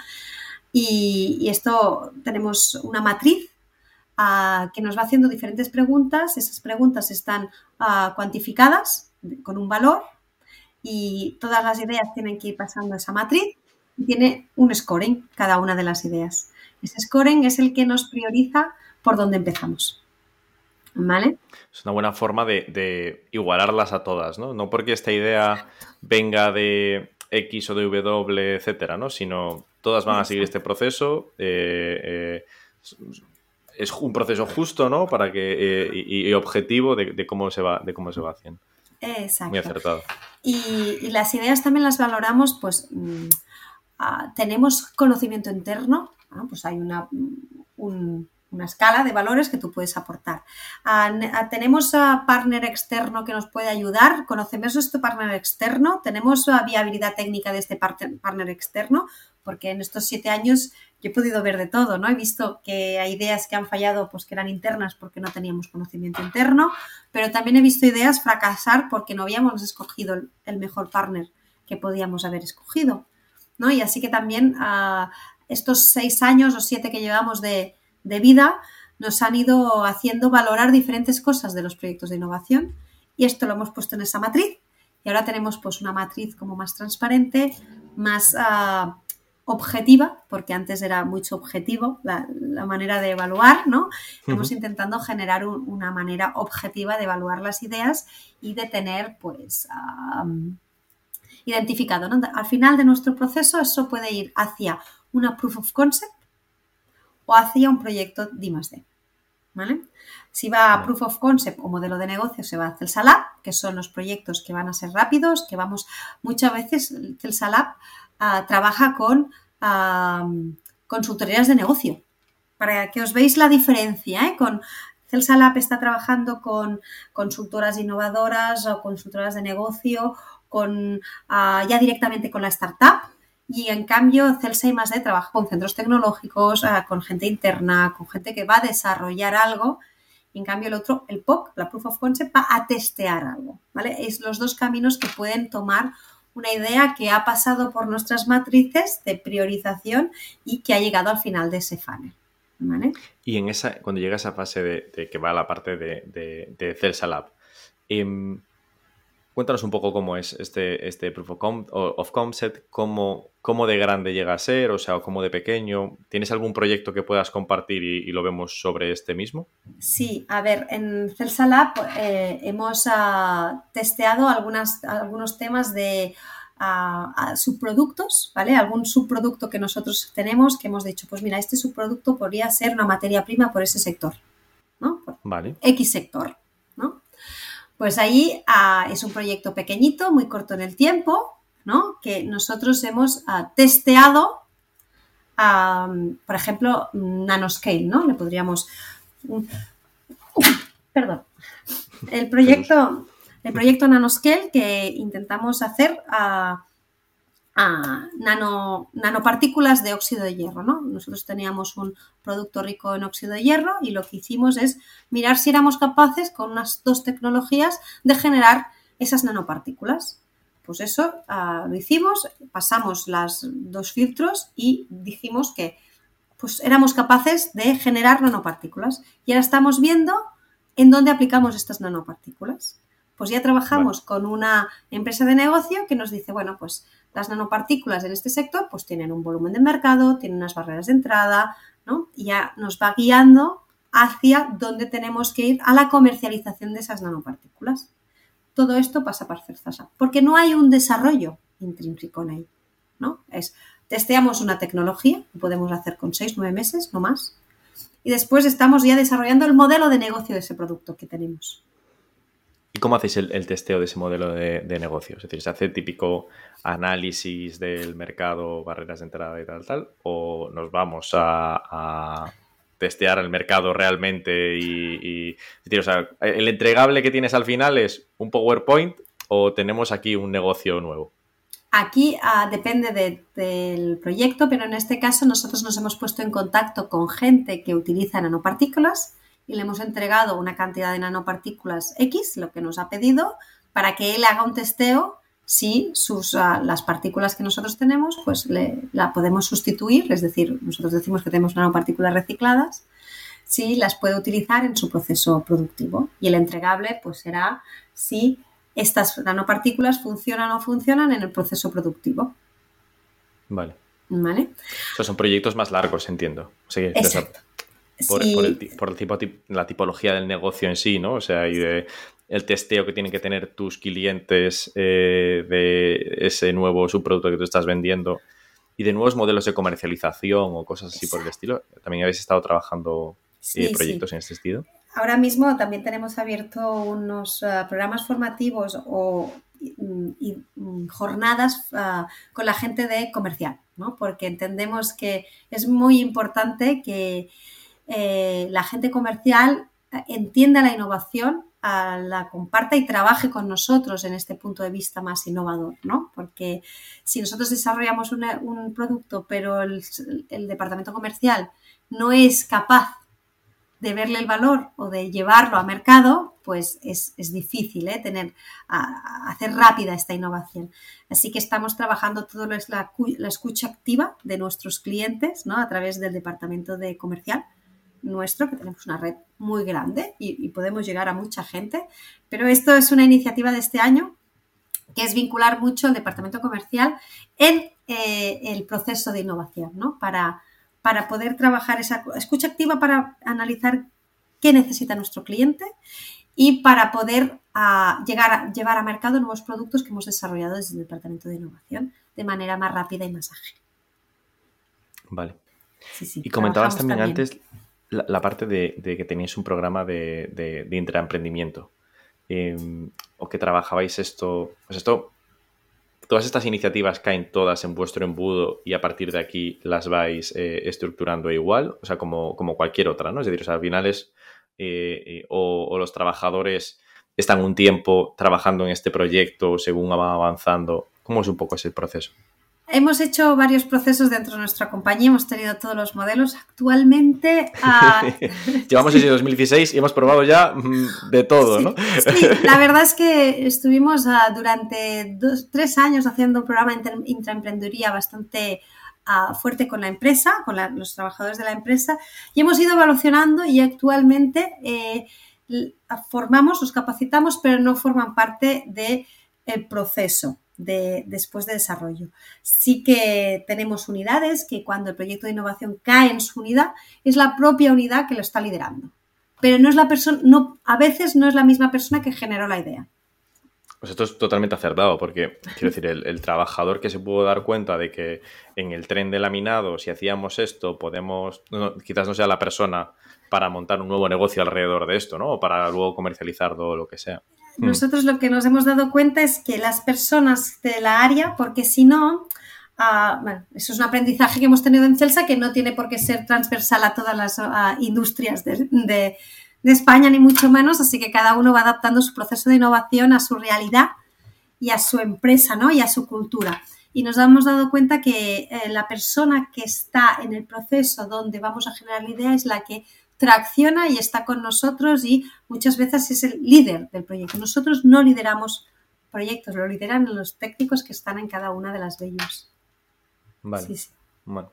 Y, esto tenemos una matriz que nos va haciendo diferentes preguntas. Esas preguntas están cuantificadas con un valor y todas las ideas tienen que ir pasando esa matriz y tiene un scoring cada una de las ideas. Ese scoring es el que nos prioriza por dónde empezamos. ¿Vale? Es una buena forma de, igualarlas a todas, ¿no? No porque esta idea venga de X o de W, etcétera, ¿no? Sino todas van a seguir este proceso. Eh, eh, es un proceso justo, ¿no? Para que, eh, y, objetivo de, cómo se va, de cómo se va haciendo. Exacto. Muy acertado. Y, las ideas también las valoramos, pues mm, ah, tenemos conocimiento interno, pues hay una, un, una escala de valores que tú puedes aportar. tenemos a partner externo que nos puede ayudar, conocemos este partner externo, tenemos la viabilidad técnica de este partner externo, porque en estos siete años yo he podido ver de todo, ¿no? He visto que hay ideas que han fallado pues que eran internas porque no teníamos conocimiento interno, pero también he visto ideas fracasar porque no habíamos escogido el mejor partner que podíamos haber escogido, ¿no? Y así que también ah, estos seis años o siete que llevamos de, de vida nos han ido haciendo valorar diferentes cosas de los proyectos de innovación y esto lo hemos puesto en esa matriz y ahora tenemos pues una matriz como más transparente, más uh, objetiva, porque antes era muy subjetivo la, manera de evaluar, ¿no? Estamos intentando generar una manera objetiva de evaluar las ideas y de tener, pues, identificado. Al final de nuestro proceso, eso puede ir hacia una proof of concept o hacia un proyecto D ¿Vale? Si va a Proof of Concept o modelo de negocio, se va a Celsa Lab, que son los proyectos que van a ser rápidos, que vamos, muchas veces Celsa Lab ah, trabaja con consultorías de negocio. Para que os veáis la diferencia, ¿eh? con Celsa Lab está trabajando con consultoras innovadoras o consultoras de negocio, con ah, ya directamente con la startup. Y en cambio, Celsa y más trabaja con centros tecnológicos, ah, con gente interna, con gente que va a desarrollar algo y en cambio el otro, el POC, la Proof of Concept, va a testear algo, ¿vale? Es los dos caminos que pueden tomar una idea que ha pasado por nuestras matrices de priorización y que ha llegado al final de ese funnel. ¿vale? Y en esa, cuando llega esa fase de, que va a la parte de, de, de Celsa Lab, em, Cuéntanos un poco cómo es este, este Proof of, Concept, cómo, cómo, de grande llega a ser, o sea, cómo de pequeño. ¿Tienes algún proyecto que puedas compartir y, lo vemos sobre este mismo? Sí, a ver, en Celsa Lab eh, hemos ah, testeado algunas, algunos temas de ah, subproductos, ¿vale? Algún subproducto que nosotros tenemos que hemos dicho, pues mira, este subproducto podría ser una materia prima por ese sector, ¿no? vale. X sector. Pues ahí ah, es un proyecto pequeñito, muy corto en el tiempo, ¿no? Que nosotros hemos ah, testeado, por ejemplo, nanoscale, ¿no? Le podríamos... perdón. El proyecto, el proyecto nanoscale que intentamos hacer a nano, nanopartículas de óxido de hierro. ¿no? Nosotros teníamos un producto rico en óxido de hierro y lo que hicimos es mirar si éramos capaces con unas dos tecnologías de generar esas nanopartículas. Pues eso ah, lo hicimos, pasamos las dos filtros y dijimos que pues éramos capaces de generar nanopartículas. Y ahora estamos viendo en dónde aplicamos estas nanopartículas. Pues ya trabajamos con una empresa de negocio que nos dice, bueno, pues las nanopartículas en este sector pues tienen un volumen de mercado, tienen unas barreras de entrada, ¿no? Y ya nos va guiando hacia dónde tenemos que ir a la comercialización de esas nanopartículas. Todo esto pasa por CERZASA, porque no hay un desarrollo intrínseco en ahí, ¿no? Es, testeamos una tecnología, que podemos hacer con seis, nueve meses, no más, y después estamos ya desarrollando el modelo de negocio de ese producto que tenemos. ¿Y cómo hacéis el, testeo de ese modelo de, negocio? Es decir, ¿se hace típico análisis del mercado, barreras de entrada y tal, tal? ¿O nos vamos a, testear el mercado realmente y, decir, o sea, el entregable que tienes al final es un PowerPoint o tenemos aquí un negocio nuevo? Aquí ah, depende del proyecto, pero en este caso nosotros nos hemos puesto en contacto con gente que utiliza nanopartículas y le hemos entregado una cantidad de nanopartículas X, lo que nos ha pedido, para que él haga un testeo si sus, ah, las partículas que nosotros tenemos, pues le, la podemos sustituir, es decir, nosotros decimos que tenemos nanopartículas recicladas, si las puede utilizar en su proceso productivo. Y el entregable, pues será si estas nanopartículas funcionan o no funcionan en el proceso productivo. Vale. ¿Vale? son proyectos más largos, entiendo. Exacto por, el, tipo, la tipología del negocio en sí, ¿no? O sea, y de el testeo que tienen que tener tus clientes eh, de ese nuevo subproducto que tú estás vendiendo y de nuevos modelos de comercialización o cosas así por el estilo. También habéis estado trabajando eh, proyectos en este sentido. Ahora mismo también tenemos abierto unos eh, programas formativos o y, mm, jornadas con la gente de comercial, ¿no? Porque entendemos que es muy importante que eh, la gente comercial entienda la innovación, la comparta y trabaje con nosotros en este punto de vista más innovador, ¿no? Porque si nosotros desarrollamos un producto, pero el, departamento comercial no es capaz de verle el valor o de llevarlo a mercado, pues es, difícil ¿eh? tener, hacer rápida esta innovación. Así que estamos trabajando todo lo es la, la escucha activa de nuestros clientes ¿no? a través del departamento de comercial nuestro, que tenemos una red muy grande y, podemos llegar a mucha gente, pero esto es una iniciativa de este año que es vincular mucho el departamento comercial en eh, el proceso de innovación, ¿no? Para, para poder trabajar esa escucha activa para analizar qué necesita nuestro cliente y para poder ah, llegar a, llevar a mercado nuevos productos que hemos desarrollado desde el Departamento de Innovación de manera más rápida y más ágil. Vale. y comentabas también, antes la, parte de, que teníais un programa de, de, intraemprendimiento. Em, o que trabajabais esto. Pues esto. Todas estas iniciativas caen todas en vuestro embudo y a partir de aquí las vais eh, estructurando igual, o sea, como, como, cualquier otra, ¿no? Es decir, al final. Eh, eh, o, los trabajadores están un tiempo trabajando en este proyecto según va avanzando. ¿Cómo es un poco ese proceso? Hemos hecho varios procesos dentro de nuestra compañía, hemos tenido todos los modelos. Actualmente. Ah, Llevamos desde 2016 y hemos probado ya mm, de todo, ¿no? sí, la verdad es que estuvimos ah, durante tres años haciendo un programa de intraemprendeduría bastante ah, fuerte con la empresa, con los trabajadores de la empresa, y hemos ido evolucionando y actualmente eh, formamos, los capacitamos, pero no forman parte del el proceso de, después de desarrollo. Sí que tenemos unidades que cuando el proyecto de innovación cae en su unidad, es la propia unidad que lo está liderando. Pero no es la persona, no, a veces no es la misma persona que generó la idea. Pues esto es totalmente acertado, porque quiero decir, el, trabajador que se pudo dar cuenta de que en el tren de laminado, si hacíamos esto, podemos, quizás no sea la persona para montar un nuevo negocio alrededor de esto, ¿no? O para luego comercializar todo lo que sea. Mm. Nosotros lo que nos hemos dado cuenta es que las personas de la área, porque si no, ah, bueno, eso es un aprendizaje que hemos tenido en Celsa que no tiene por qué ser transversal a todas las ah, industrias de, España, ni mucho menos, así que cada uno va adaptando su proceso de innovación a su realidad y a su empresa, ¿no? Y a su cultura. Y nos hemos dado cuenta que eh, la persona que está en el proceso donde vamos a generar la idea es la que tracciona y está con nosotros y muchas veces es el líder del proyecto. Nosotros no lideramos proyectos, lo lideran los técnicos que están en cada una de las venues. Vale. Sí, sí. Bueno.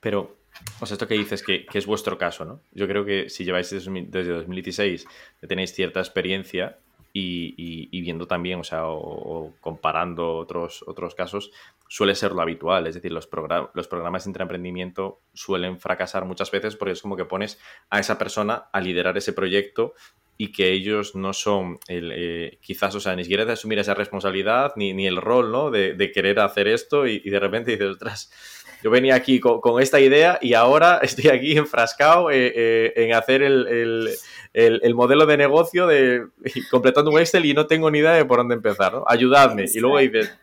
Pero, o sea, esto que dices que, que, es vuestro caso, ¿no? Yo creo que si lleváis desde, desde 2016, tenéis cierta experiencia, y, viendo también, o sea, o, comparando otros, otros casos, suele ser lo habitual. Es decir, los, los programas de intraemprendimiento suelen fracasar muchas veces porque es como que pones a esa persona a liderar ese proyecto y que ellos no son, el, eh, quizás, o sea, ni siquiera de asumir esa responsabilidad ni, ni el rol, ¿no? De, de querer hacer esto y, y, de repente dices, ostras, yo venía aquí con, esta idea y ahora estoy aquí enfrascado eh, eh, en hacer el, modelo de negocio de completando un Excel y no tengo ni idea de por dónde empezar, ¿no? Ayudadme. Y luego dices...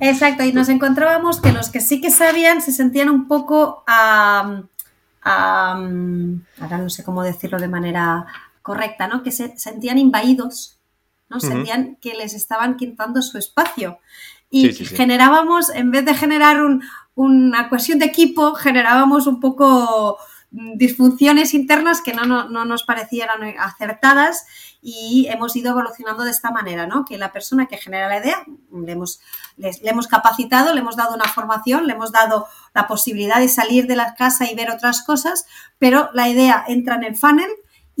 Exacto, y nos encontrábamos que los que sí que sabían se sentían un poco... ahora no sé cómo decirlo de manera correcta, ¿no? Que se sentían invadidos, ¿no? Sentían que les estaban quitando su espacio. Y generábamos, en vez de generar un, una cohesión de equipo, generábamos un poco mm, disfunciones internas que no, nos parecieran acertadas y hemos ido evolucionando de esta manera, ¿no? Que la persona que genera la idea, le hemos, le, hemos capacitado, le hemos dado una formación, le hemos dado la posibilidad de salir de la casa y ver otras cosas, pero la idea entra en el funnel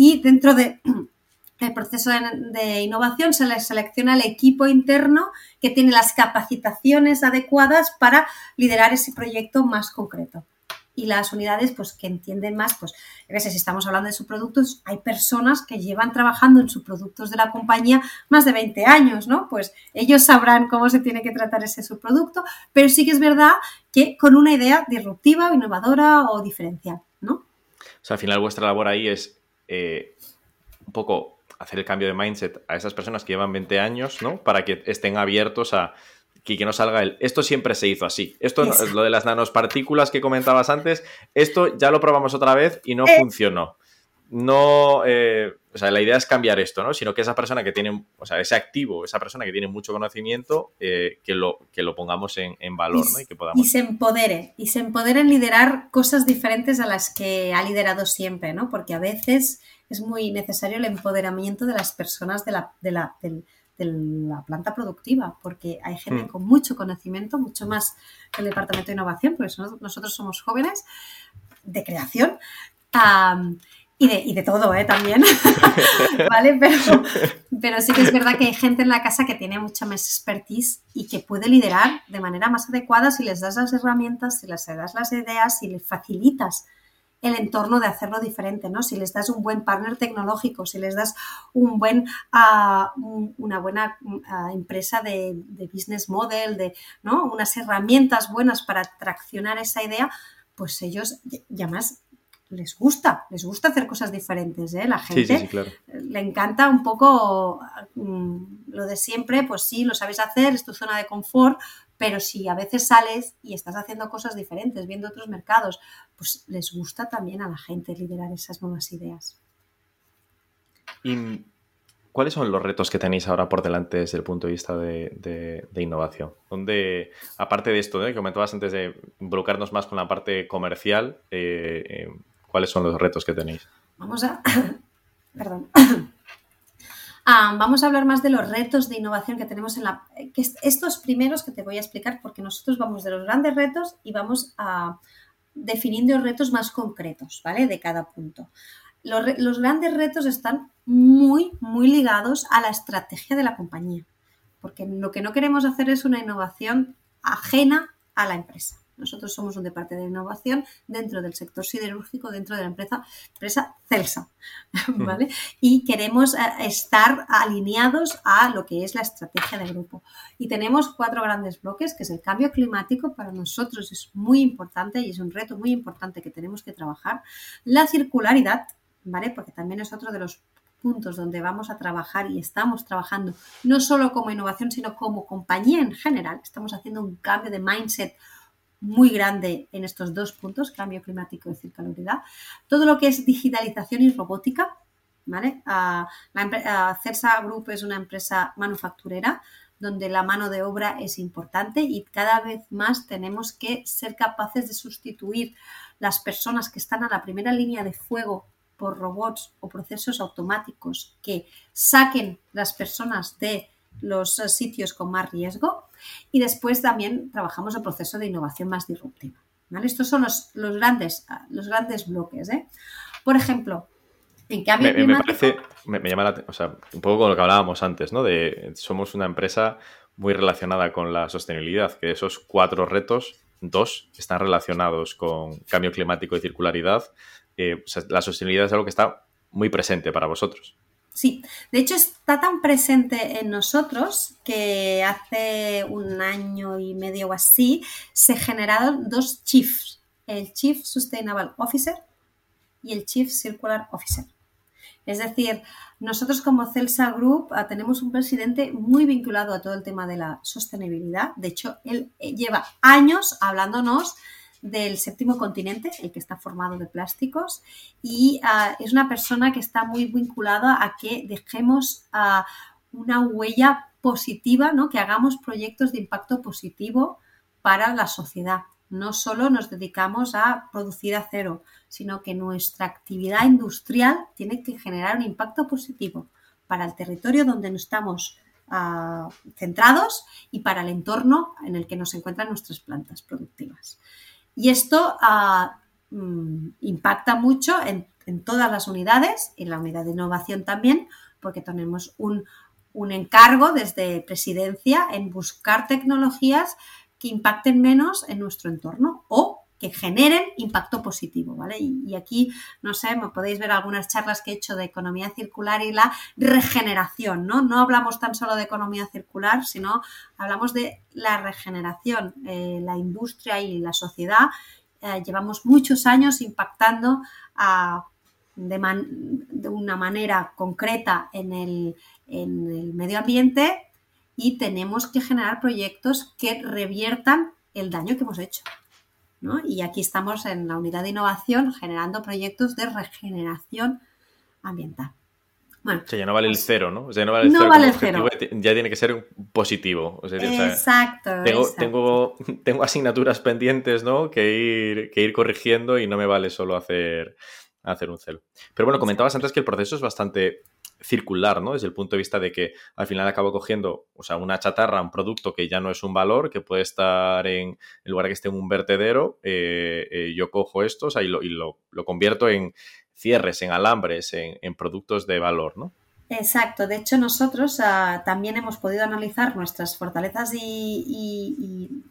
y dentro de el proceso de, innovación se le selecciona el equipo interno que tiene las capacitaciones adecuadas para liderar ese proyecto más concreto. Y las unidades, pues que entienden más, pues, si estamos hablando de subproductos, hay personas que llevan trabajando en subproductos de la compañía más de 20 años, ¿no? Pues ellos sabrán cómo se tiene que tratar ese subproducto, pero sí que es verdad que con una idea disruptiva, innovadora o diferencial, ¿no? O sea, al final vuestra labor ahí es eh, un poco hacer el cambio de mindset a esas personas que llevan 20 años, ¿no? Para que estén abiertos a que, que no salga el esto siempre se hizo así. Esto, lo de las nanospartículas que comentabas antes, esto ya lo probamos otra vez y no eh. funcionó. No, eh, o sea, la idea es cambiar esto, ¿no? Sino que esa persona que tiene, o sea, ese activo, esa persona que tiene mucho conocimiento, eh, que, lo, que lo pongamos en, valor, ¿no? Y, que podamos... y se empodere, y se empodere en liderar cosas diferentes a las que ha liderado siempre, ¿no? Porque a veces es muy necesario el empoderamiento de las personas de la, de la, la planta productiva, porque hay gente mm. con mucho conocimiento, mucho más que el Departamento de Innovación, porque nosotros somos jóvenes de creación. Y de, y de todo, ¿eh? También, ¿vale? Pero, pero sí que es verdad que hay gente en la casa que tiene mucha más expertise y que puede liderar de manera más adecuada si les das las herramientas, si les das las ideas, si les facilitas el entorno de hacerlo diferente, ¿no? Si les das un buen partner tecnológico, si les das un buen, ah, una buena ah, empresa de, business model, de, ¿no? Unas herramientas buenas para traccionar esa idea, pues ellos ya más les gusta, les gusta hacer cosas diferentes, ¿eh? La gente le encanta un poco mm, lo de siempre, pues sí, lo sabes hacer, es tu zona de confort, pero si a veces sales y estás haciendo cosas diferentes, viendo otros mercados, pues les gusta también a la gente liderar esas nuevas ideas. ¿Y cuáles son los retos que tenéis ahora por delante desde el punto de vista de, innovación? Donde, aparte de esto, ¿eh? que comentabas antes de involucrarnos más con la parte comercial, eh, eh, ¿cuáles son los retos que tenéis? Vamos a... Perdón. Ah, vamos a hablar más de los retos de innovación que tenemos en la... Que estos primeros que te voy a explicar porque nosotros vamos de los grandes retos y vamos a definiendo retos más concretos, ¿vale? De cada punto. Los, los grandes retos están muy, muy ligados a la estrategia de la compañía, porque lo que no queremos hacer es una innovación ajena a la empresa. Nosotros somos un departamento de innovación dentro del sector siderúrgico, dentro de la empresa, empresa Celsa, ¿vale? Y queremos eh, estar alineados a lo que es la estrategia del grupo. Y tenemos cuatro grandes bloques, que es el cambio climático, para nosotros es muy importante y es un reto muy importante que tenemos que trabajar. La circularidad, ¿vale? Porque también es otro de los puntos donde vamos a trabajar y estamos trabajando, no solo como innovación, sino como compañía en general. Estamos haciendo un cambio de mindset muy grande en estos dos puntos, cambio climático y circularidad. Todo lo que es digitalización y robótica, ¿vale? la CERSA Group es una empresa manufacturera donde la mano de obra es importante y cada vez más tenemos que ser capaces de sustituir las personas que están a la primera línea de fuego por robots o procesos automáticos que saquen las personas de los eh, sitios con más riesgo y después también trabajamos el proceso de innovación más disruptiva. Estos son los, grandes, ah, los grandes bloques. ¿eh? Por ejemplo, en cambio me, me, parece, me, llama la, o sea, un poco con lo que hablábamos antes, ¿no? De somos una empresa muy relacionada con la sostenibilidad, que esos cuatro retos, dos están relacionados con cambio climático y circularidad. Eh, la sostenibilidad es algo que está muy presente para vosotros. Sí, de hecho está tan presente en nosotros que hace un año y medio o así se generaron dos chiefs, el Chief Sustainable Officer y el Chief Circular Officer. Es decir, nosotros como Celsa Group ah, tenemos un presidente muy vinculado a todo el tema de la sostenibilidad. De hecho, él eh, lleva años hablándonos del séptimo continente, el que está formado de plásticos, y ah, es una persona que está muy vinculada a que dejemos ah, una huella positiva, ¿no? que hagamos proyectos de impacto positivo para la sociedad. No solo nos dedicamos a producir acero, sino que nuestra actividad industrial tiene que generar un impacto positivo para el territorio donde estamos ah, centrados y para el entorno en el que nos encuentran nuestras plantas productivas. Y esto mm, impacta mucho en, todas las unidades, en la unidad de innovación también, porque tenemos un, encargo desde presidencia en buscar tecnologías que impacten menos en nuestro entorno o que generen impacto positivo, ¿vale? Y, aquí, no sé, me podéis ver algunas charlas que he hecho de economía circular y la regeneración, ¿no? No hablamos tan solo de economía circular, sino hablamos de la regeneración. Eh, la industria y la sociedad eh, llevamos muchos años impactando de, de, una manera concreta en el medio ambiente y tenemos que generar proyectos que reviertan el daño que hemos hecho. Y aquí estamos en la unidad de innovación generando proyectos de regeneración ambiental. Bueno, o sea, ya no vale el pues cero, ¿no? O sea, no vale el cero. Vale el cero. Ya tiene que ser positivo. exacto, tengo, Tengo, asignaturas pendientes, ¿no? Que ir, que ir corrigiendo y no me vale solo hacer, hacer un celo. Pero bueno, comentabas antes que el proceso es bastante circular, ¿no? Desde el punto de vista de que al final acabo cogiendo, o sea, una chatarra, un producto que ya no es un valor, que puede estar en, el lugar que esté en un vertedero, eh, eh, yo cojo esto, o y, lo, convierto en cierres, en alambres, en, productos de valor, ¿no? Exacto, de hecho nosotros ah, también hemos podido analizar nuestras fortalezas y,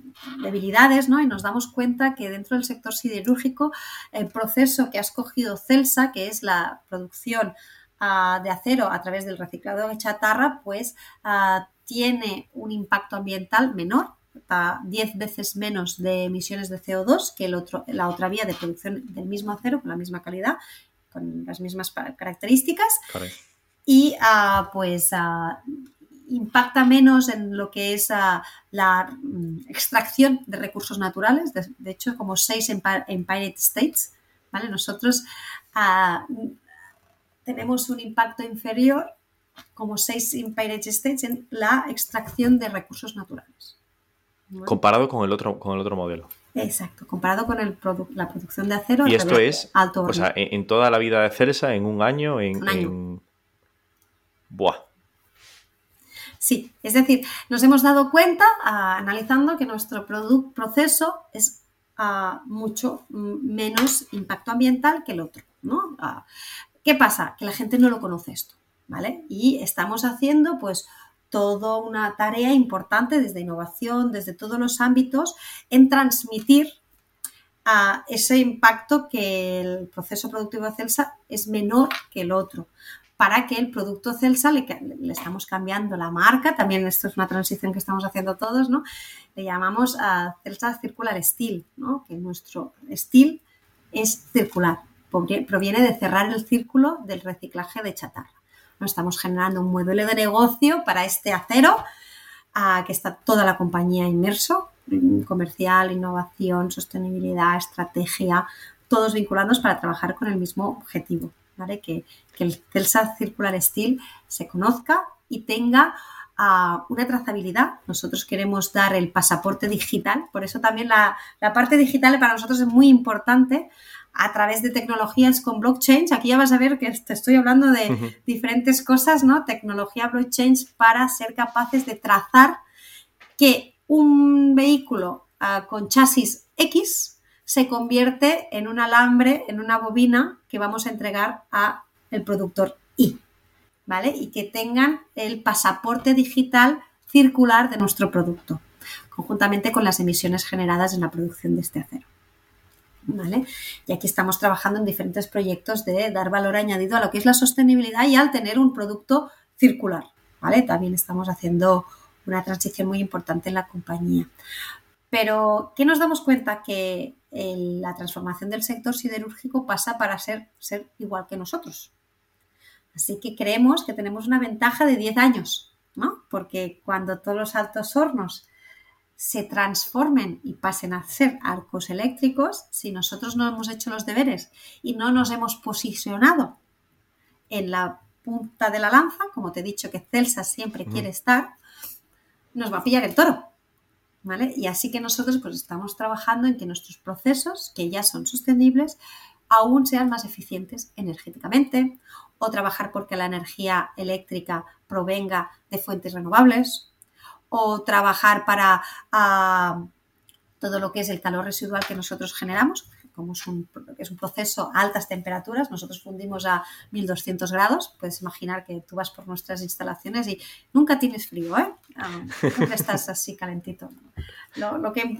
debilidades, ¿no? Y nos damos cuenta que dentro del sector siderúrgico el proceso que ha escogido Celsa, que es la producción de acero a través del reciclado de chatarra, pues ah, tiene un impacto ambiental menor, 10 veces menos de emisiones de CO2 que el otro, la otra vía de producción del mismo acero con la misma calidad, con las mismas características. Y ah, pues ah, impacta menos en lo que es la mm, extracción de recursos naturales, de, hecho como 6 en, en, Pirate States. ¿vale? Nosotros tenemos un impacto inferior como 6 Pirate States en la extracción de recursos naturales. Comparado con el otro, con el otro modelo. Exacto, comparado con el la producción de acero. Y esto es, alto o sea, en, toda la vida de Celsa, en un año, en... Buah. Sí, es decir, nos hemos dado cuenta, analizando, que nuestro proceso es mucho menos impacto ambiental que el otro. ¿no? ¿Qué pasa? Que la gente no lo conoce esto, ¿vale? Y estamos haciendo, pues, toda una tarea importante desde innovación, desde todos los ámbitos, en transmitir a ese impacto que el proceso productivo de Celsa es menor que el otro. Para que el producto Celsa le, le, estamos cambiando la marca, también esto es una transición que estamos haciendo todos, ¿no? Le llamamos a Celsa Circular Steel, ¿no? Que nuestro steel es circular, proviene de cerrar el círculo del reciclaje de chatarra. Estamos generando un modelo de negocio para este acero, que está toda la compañía inmerso, comercial, innovación, sostenibilidad, estrategia, todos vinculados para trabajar con el mismo objetivo. Que, el Celsa Circular Steel se conozca y tenga una trazabilidad. Nosotros queremos dar el pasaporte digital, por eso también la, parte digital para nosotros es muy importante a través de tecnologías con blockchain. Aquí ya vas a ver que te estoy hablando de diferentes cosas, ¿no? Tecnología blockchain para ser capaces de trazar que un vehículo ah, con chasis X se convierte en un alambre, en una bobina que vamos a entregar a el productor Y, ¿vale? Y que tengan el pasaporte digital circular de nuestro producto, conjuntamente con las emisiones generadas en la producción de este acero. Y aquí estamos trabajando en diferentes proyectos de dar valor añadido a lo que es la sostenibilidad y al tener un producto circular, ¿vale? También estamos haciendo una transición muy importante en la compañía. Pero, ¿qué nos damos cuenta? Que la transformación del sector siderúrgico pasa para ser, ser igual que nosotros. Así que creemos que tenemos una ventaja de 10 años, ¿no? Porque cuando todos los altos hornos se transformen y pasen a ser arcos eléctricos, si nosotros no hemos hecho los deberes y no nos hemos posicionado en la punta de la lanza, como te he dicho que Celsa siempre quiere estar, nos va a pillar el toro. ¿Vale? Y así que nosotros pues estamos trabajando en que nuestros procesos, que ya son sostenibles, aún sean más eficientes energéticamente o trabajar porque la energía eléctrica provenga de fuentes renovables o trabajar para ah, todo lo que es el calor residual que nosotros generamos, como es un, es un proceso a altas temperaturas, nosotros fundimos a 1200 grados, puedes imaginar que tú vas por nuestras instalaciones y nunca tienes frío, ¿eh? Ah, siempre estás así calentito. Lo, que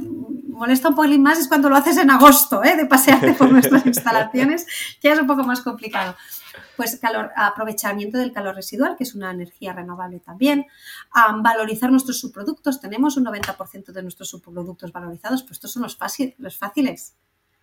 molesta un poco más es cuando lo haces en agosto, ¿eh? de pasearte por nuestras instalaciones, que es un poco más complicado pues calor, aprovechamiento del calor residual, que es una energía renovable también, valorizar nuestros subproductos, tenemos un 90% de nuestros subproductos valorizados, pues estos son los, los fáciles.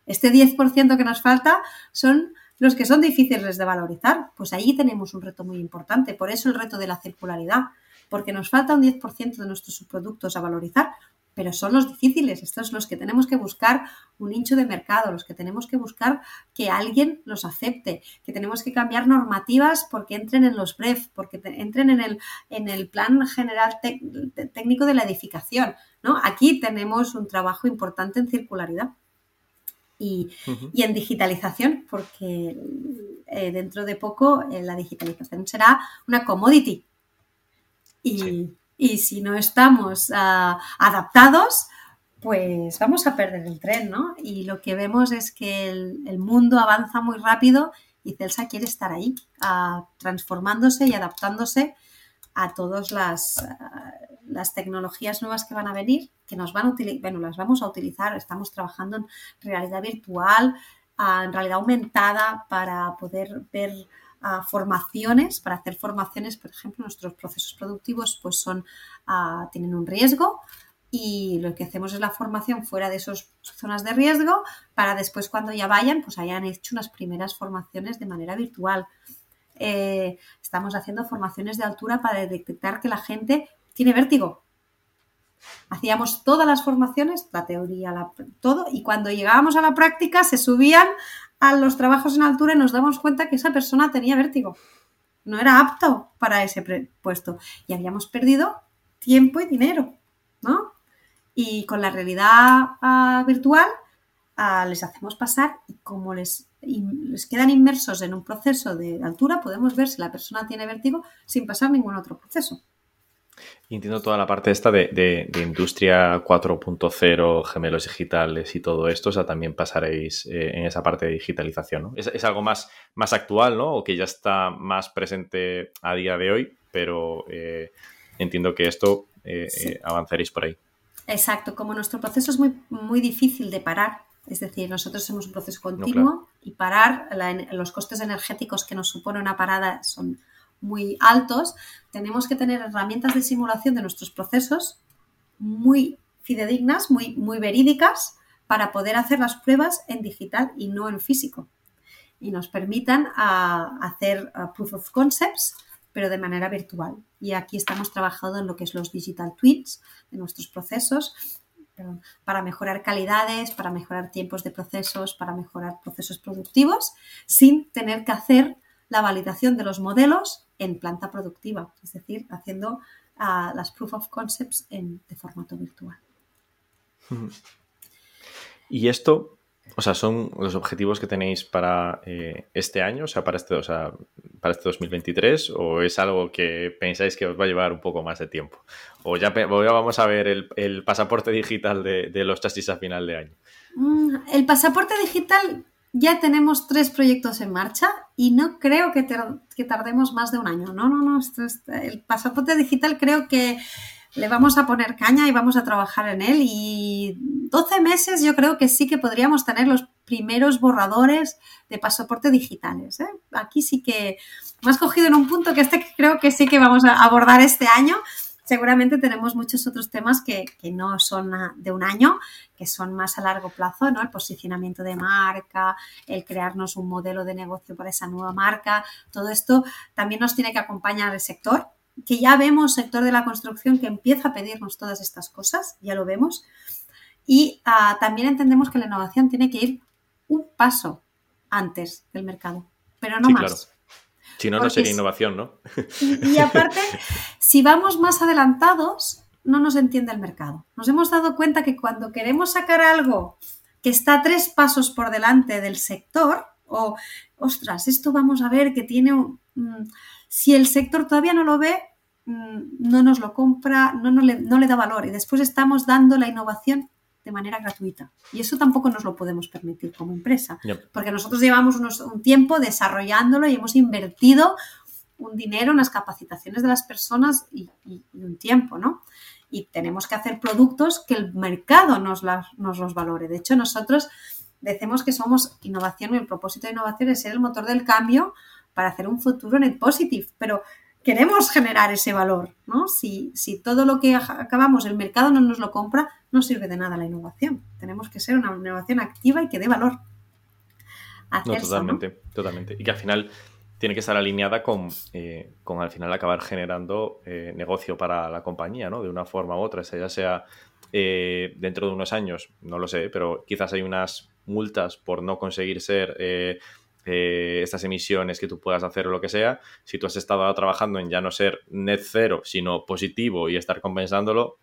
Este 10% que nos falta son los que son difíciles de valorizar, pues ahí tenemos un reto muy importante, por eso el reto de la circularidad, porque nos falta un 10% de nuestros subproductos a valorizar, pero son los difíciles, estos son los que tenemos que buscar un nicho de mercado, los que tenemos que buscar que alguien los acepte, que tenemos que cambiar normativas porque entren en los BREF, porque entren en el, en el plan general técnico de la edificación. ¿no? Aquí tenemos un trabajo importante en circularidad. Y, en digitalización, porque eh, dentro de poco eh, la digitalización será una commodity. Y, y si no estamos ah, adaptados, pues vamos a perder el tren, ¿no? Y lo que vemos es que el, mundo avanza muy rápido y Celsa quiere estar ahí, transformándose y adaptándose a todas las, las, tecnologías nuevas que van a venir, que nos van a utilizar, bueno, las vamos a utilizar, estamos trabajando en realidad virtual, en realidad aumentada para poder ver formaciones, para hacer formaciones, por ejemplo, nuestros procesos productivos pues son, tienen un riesgo y lo que hacemos es la formación fuera de esas zonas de riesgo para después cuando ya vayan pues hayan hecho unas primeras formaciones de manera virtual. Eh, estamos haciendo formaciones de altura para detectar que la gente tiene vértigo. Hacíamos todas las formaciones, la teoría, todo, y cuando llegábamos a la práctica se subían a los trabajos en altura y nos damos cuenta que esa persona tenía vértigo. No era apto para ese puesto. Y habíamos perdido tiempo y dinero, ¿no? Y con la realidad ah, virtual ah, les hacemos pasar y como les, les quedan inmersos en un proceso de altura, podemos ver si la persona tiene vértigo sin pasar ningún otro proceso. Y entiendo toda la parte esta de, industria 4.0, gemelos digitales y todo esto, o sea, también pasaréis eh, en esa parte de digitalización, ¿no? Es, algo más, más actual, ¿no? O que ya está más presente a día de hoy, pero eh, entiendo que esto eh, avanzaréis por ahí. Exacto, como nuestro proceso es muy, muy difícil de parar, es decir, nosotros somos un proceso continuo y parar los costes energéticos que nos supone una parada son muy altos, tenemos que tener herramientas de simulación de nuestros procesos muy fidedignas, muy, muy verídicas, para poder hacer las pruebas en digital y no en físico. Y nos permitan a, hacer proof of concepts, pero de manera virtual. Y aquí estamos trabajando en lo que es los digital twins de nuestros procesos, para mejorar calidades, para mejorar tiempos de procesos, para mejorar procesos productivos, sin tener que hacer la validación de los modelos en planta productiva, es decir, haciendo ah, las proof of concepts en, de formato virtual. Y esto, o sea, son los objetivos que tenéis para eh, este año, o sea, para este, o sea, para este 2023, o es algo que pensáis que os va a llevar un poco más de tiempo? O ya, vamos a ver el, pasaporte digital de, de, los chasis a final de año. Mm, el pasaporte digital ya tenemos tres proyectos en marcha y no creo que, tardemos más de un año. No, no, no. el pasaporte digital creo que le vamos a poner caña y vamos a trabajar en él. Y 12 meses yo creo que sí que podríamos tener los primeros borradores de pasaporte digitales. ¿eh? Aquí sí que me has cogido en un punto que este creo que sí que vamos a abordar este año seguramente tenemos muchos otros temas que, no son de un año, que son más a largo plazo, ¿no? El posicionamiento de marca, el crearnos un modelo de negocio para esa nueva marca, todo esto también nos tiene que acompañar el sector, que ya vemos sector de la construcción que empieza a pedirnos todas estas cosas, ya lo vemos. Y ah, también entendemos que la innovación tiene que ir un paso antes del mercado, pero no más. Si no, no sería innovación, ¿no? Y, aparte, si vamos más adelantados, no nos entiende el mercado. Nos hemos dado cuenta que cuando queremos sacar algo que está tres pasos por delante del sector, o, ostras, esto vamos a ver que tiene un... si el sector todavía no lo ve, mm, no nos lo compra, no, no, le, no le da valor. Y después estamos dando la innovación de manera gratuita. Y eso tampoco nos lo podemos permitir como empresa, porque nosotros llevamos un tiempo desarrollándolo y hemos invertido un dinero en las capacitaciones de las personas y, un tiempo, ¿no? Y tenemos que hacer productos que el mercado nos, nos los valore. De hecho, nosotros decimos que somos innovación y el propósito de innovación es ser el motor del cambio para hacer un futuro net positive, pero queremos generar ese valor, ¿no? Si, si todo lo que acabamos, el mercado no nos lo compra, no sirve de nada la innovación. Tenemos que ser una innovación activa y que dé valor. no, totalmente, totalmente. Y que al final tiene que estar alineada con, eh, con al final acabar generando eh, negocio para la compañía, ¿no? De una forma u otra, ya sea eh, dentro de unos años, no lo sé, pero quizás hay unas multas por no conseguir ser eh, estas emisiones que tú puedas hacer o lo que sea, si tú has estado trabajando en ya no ser net cero, sino positivo y estar compensándolo,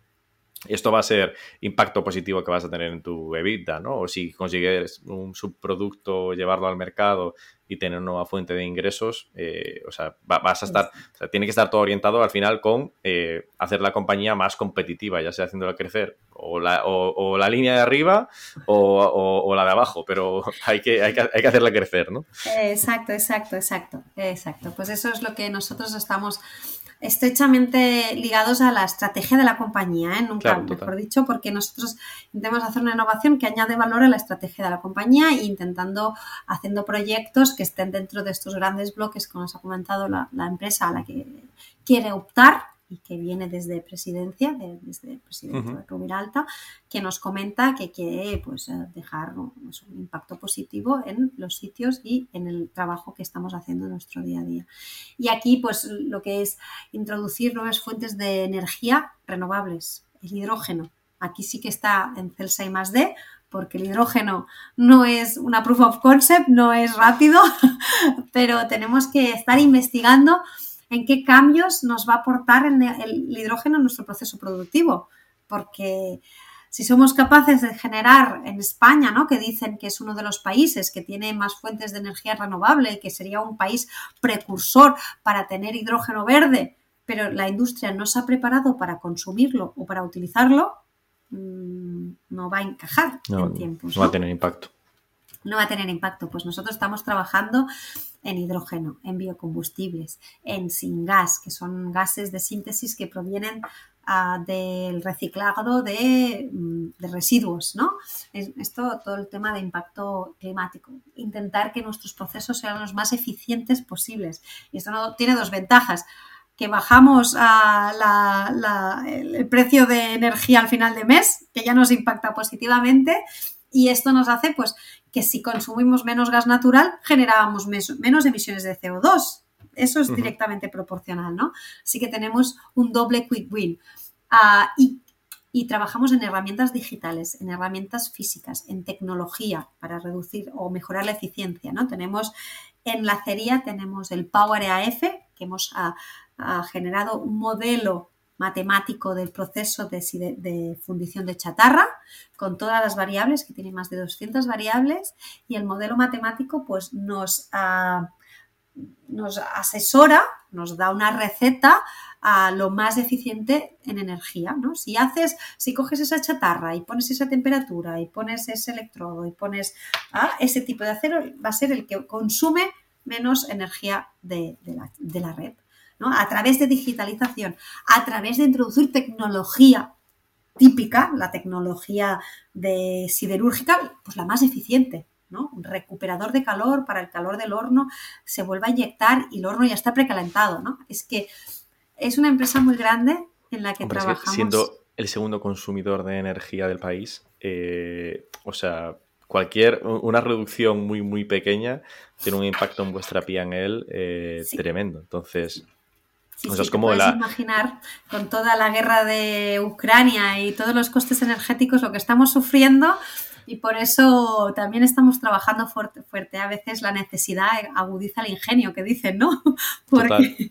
esto va a ser impacto positivo que vas a tener en tu EBITDA, ¿no? O si consigues un subproducto, llevarlo al mercado y tener una nueva fuente de ingresos, eh, o sea, vas a estar, o sea, tiene que estar todo orientado al final con eh, hacer la compañía más competitiva, ya sea haciéndola crecer o la, o, la línea de arriba o, o, la de abajo, pero hay que, hay, que, hay que hacerla crecer, ¿no? Exacto, exacto, exacto, exacto. Pues eso es lo que nosotros estamos estrechamente ligados a la estrategia de la compañía, ¿eh? nunca mejor dicho, porque nosotros intentamos hacer una innovación que añade valor a la estrategia de la compañía e intentando, haciendo proyectos que estén dentro de estos grandes bloques que nos ha comentado la, la empresa a la que quiere optar y que viene desde presidencia, desde el presidente de Rubiralta, que nos comenta que quiere pues, eh, dejar pues, un impacto positivo en los sitios y en el trabajo que estamos haciendo en nuestro día a día. Y aquí pues lo que es introducir nuevas fuentes de energía renovables, el hidrógeno. Aquí sí que está en Celsa y más D, porque el hidrógeno no es una proof of concept, no es rápido, pero tenemos que estar investigando en qué cambios nos va a aportar el, hidrógeno en nuestro proceso productivo. Porque si somos capaces de generar en España, ¿no? que dicen que es uno de los países que tiene más fuentes de energía renovable, que sería un país precursor para tener hidrógeno verde, pero la industria no se ha preparado para consumirlo o para utilizarlo, mm, no va a encajar en tiempos. no va a tener impacto. No va a tener impacto. Pues nosotros estamos trabajando en hidrógeno, en biocombustibles, en sin gas, que son gases de síntesis que provienen ah, del reciclado de, mm, residuos, ¿no? Esto, todo el tema de impacto climático. Intentar que nuestros procesos sean los más eficientes posibles. Y esto tiene dos ventajas que bajamos a el precio de energía al final de mes, que ya nos impacta positivamente, y esto nos hace pues que si consumimos menos gas natural, generábamos menos emisiones de CO2. Eso es directamente proporcional, ¿no? Así que tenemos un doble quick win. Ah, y, trabajamos en herramientas digitales, en herramientas físicas, en tecnología para reducir o mejorar la eficiencia, ¿no? Tenemos en la acería tenemos el Power AF, que hemos ah, ah, generado un modelo matemático del proceso de, fundición de chatarra, con todas las variables, que tiene más de 200 variables, y el modelo matemático pues nos, ah, nos asesora, nos da una receta a lo más eficiente en energía. ¿no? Si haces, si coges esa chatarra y pones esa temperatura y pones ese electrodo y pones ah, ese tipo de acero, va a ser el que consume menos energía de la red a través de digitalización, a través de introducir tecnología típica, la tecnología de siderúrgica, pues la más eficiente. ¿no? Un recuperador de calor para el calor del horno se vuelve a inyectar y el horno ya está precalentado. ¿no? Es que es una empresa muy grande en la que trabajamos. siendo el segundo consumidor de energía del país, eh, o sea, cualquier, una reducción muy, muy pequeña tiene un impacto en vuestra piel eh, tremendo. Entonces, Sí, sí, como puedes imaginar con toda la guerra de Ucrania y todos los costes energéticos lo que estamos sufriendo y por eso también estamos trabajando fuerte. fuerte. A veces la necesidad agudiza el ingenio, que dicen, ¿no? Porque...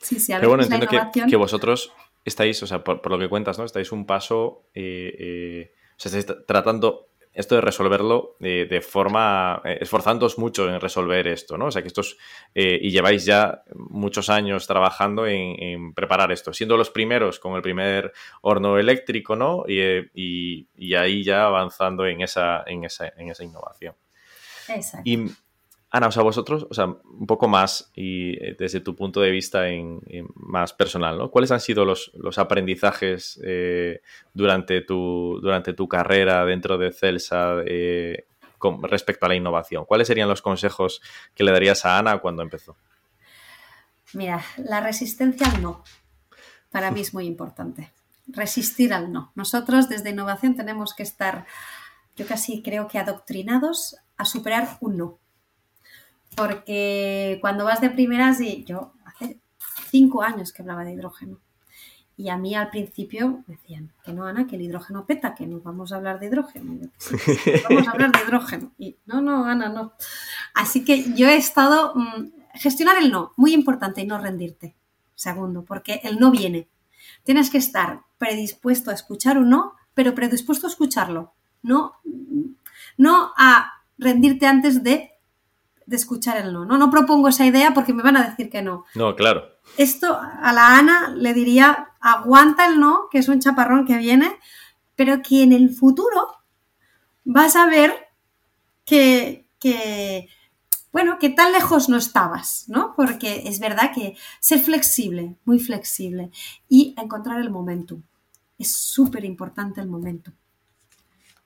Sí, sí, a Pero bueno, entiendo que, vosotros estáis, o sea, por, lo que cuentas, ¿no? Estáis un paso, eh, eh, o sea, estáis tratando esto de resolverlo de, forma, eh, esforzándoos mucho en resolver esto, ¿no? O sea, que estos, eh, y lleváis ya muchos años trabajando en, preparar esto, siendo los primeros con el primer horno eléctrico, ¿no? Y, eh, y, ahí ya avanzando en esa, en esa, en esa innovación. Exacto. Y Ana, o sea, vosotros, o sea, un poco más y eh, desde tu punto de vista en, más personal, ¿no? ¿Cuáles han sido los, aprendizajes eh, durante, tu, carrera dentro de Celsa eh, con respecto a la innovación? ¿Cuáles serían los consejos que le darías a Ana cuando empezó? Mira, la resistencia al no, para mí es muy importante. Resistir al no. Nosotros desde innovación tenemos que estar, yo casi creo que adoctrinados a superar un no porque cuando vas de primeras, y yo hace cinco años que hablaba de hidrógeno. Y a mí al principio me decían que no, Ana, que el hidrógeno peta, que no vamos a hablar de hidrógeno. vamos a hablar de hidrógeno. Y no, no, Ana, no. Así que yo he estado. Mm, gestionar el no, muy importante, y no rendirte. Segundo, porque el no viene. Tienes que estar predispuesto a escuchar un no, pero predispuesto a escucharlo, no, no a rendirte antes de, de escuchar el no. no. No propongo esa idea porque me van a decir que no. No, claro. Esto a la Ana le diría, aguanta el no, que es un chaparrón que viene, pero que en el futuro vas a ver que, que, bueno, que tan lejos no estabas, ¿no? Porque es verdad que ser flexible, muy flexible, y encontrar el momento. Es súper importante el momento,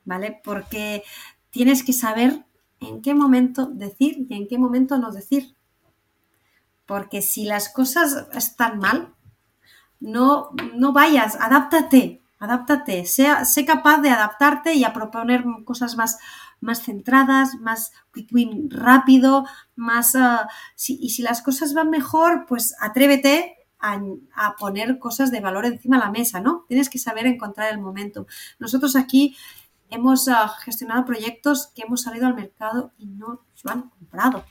¿vale? Porque tienes que saber en qué momento decir y en qué momento no decir. Porque si las cosas están mal, no, no vayas, adáptate, adáptate, sea, sé capaz de adaptarte y a proponer cosas más, más centradas, más rápido, más... Si, y si las cosas van mejor, pues atrévete a, a, poner cosas de valor encima de la mesa, ¿no? Tienes que saber encontrar el momento. Nosotros aquí hemos uh, gestionado proyectos que hemos salido al mercado y no lo han comprado.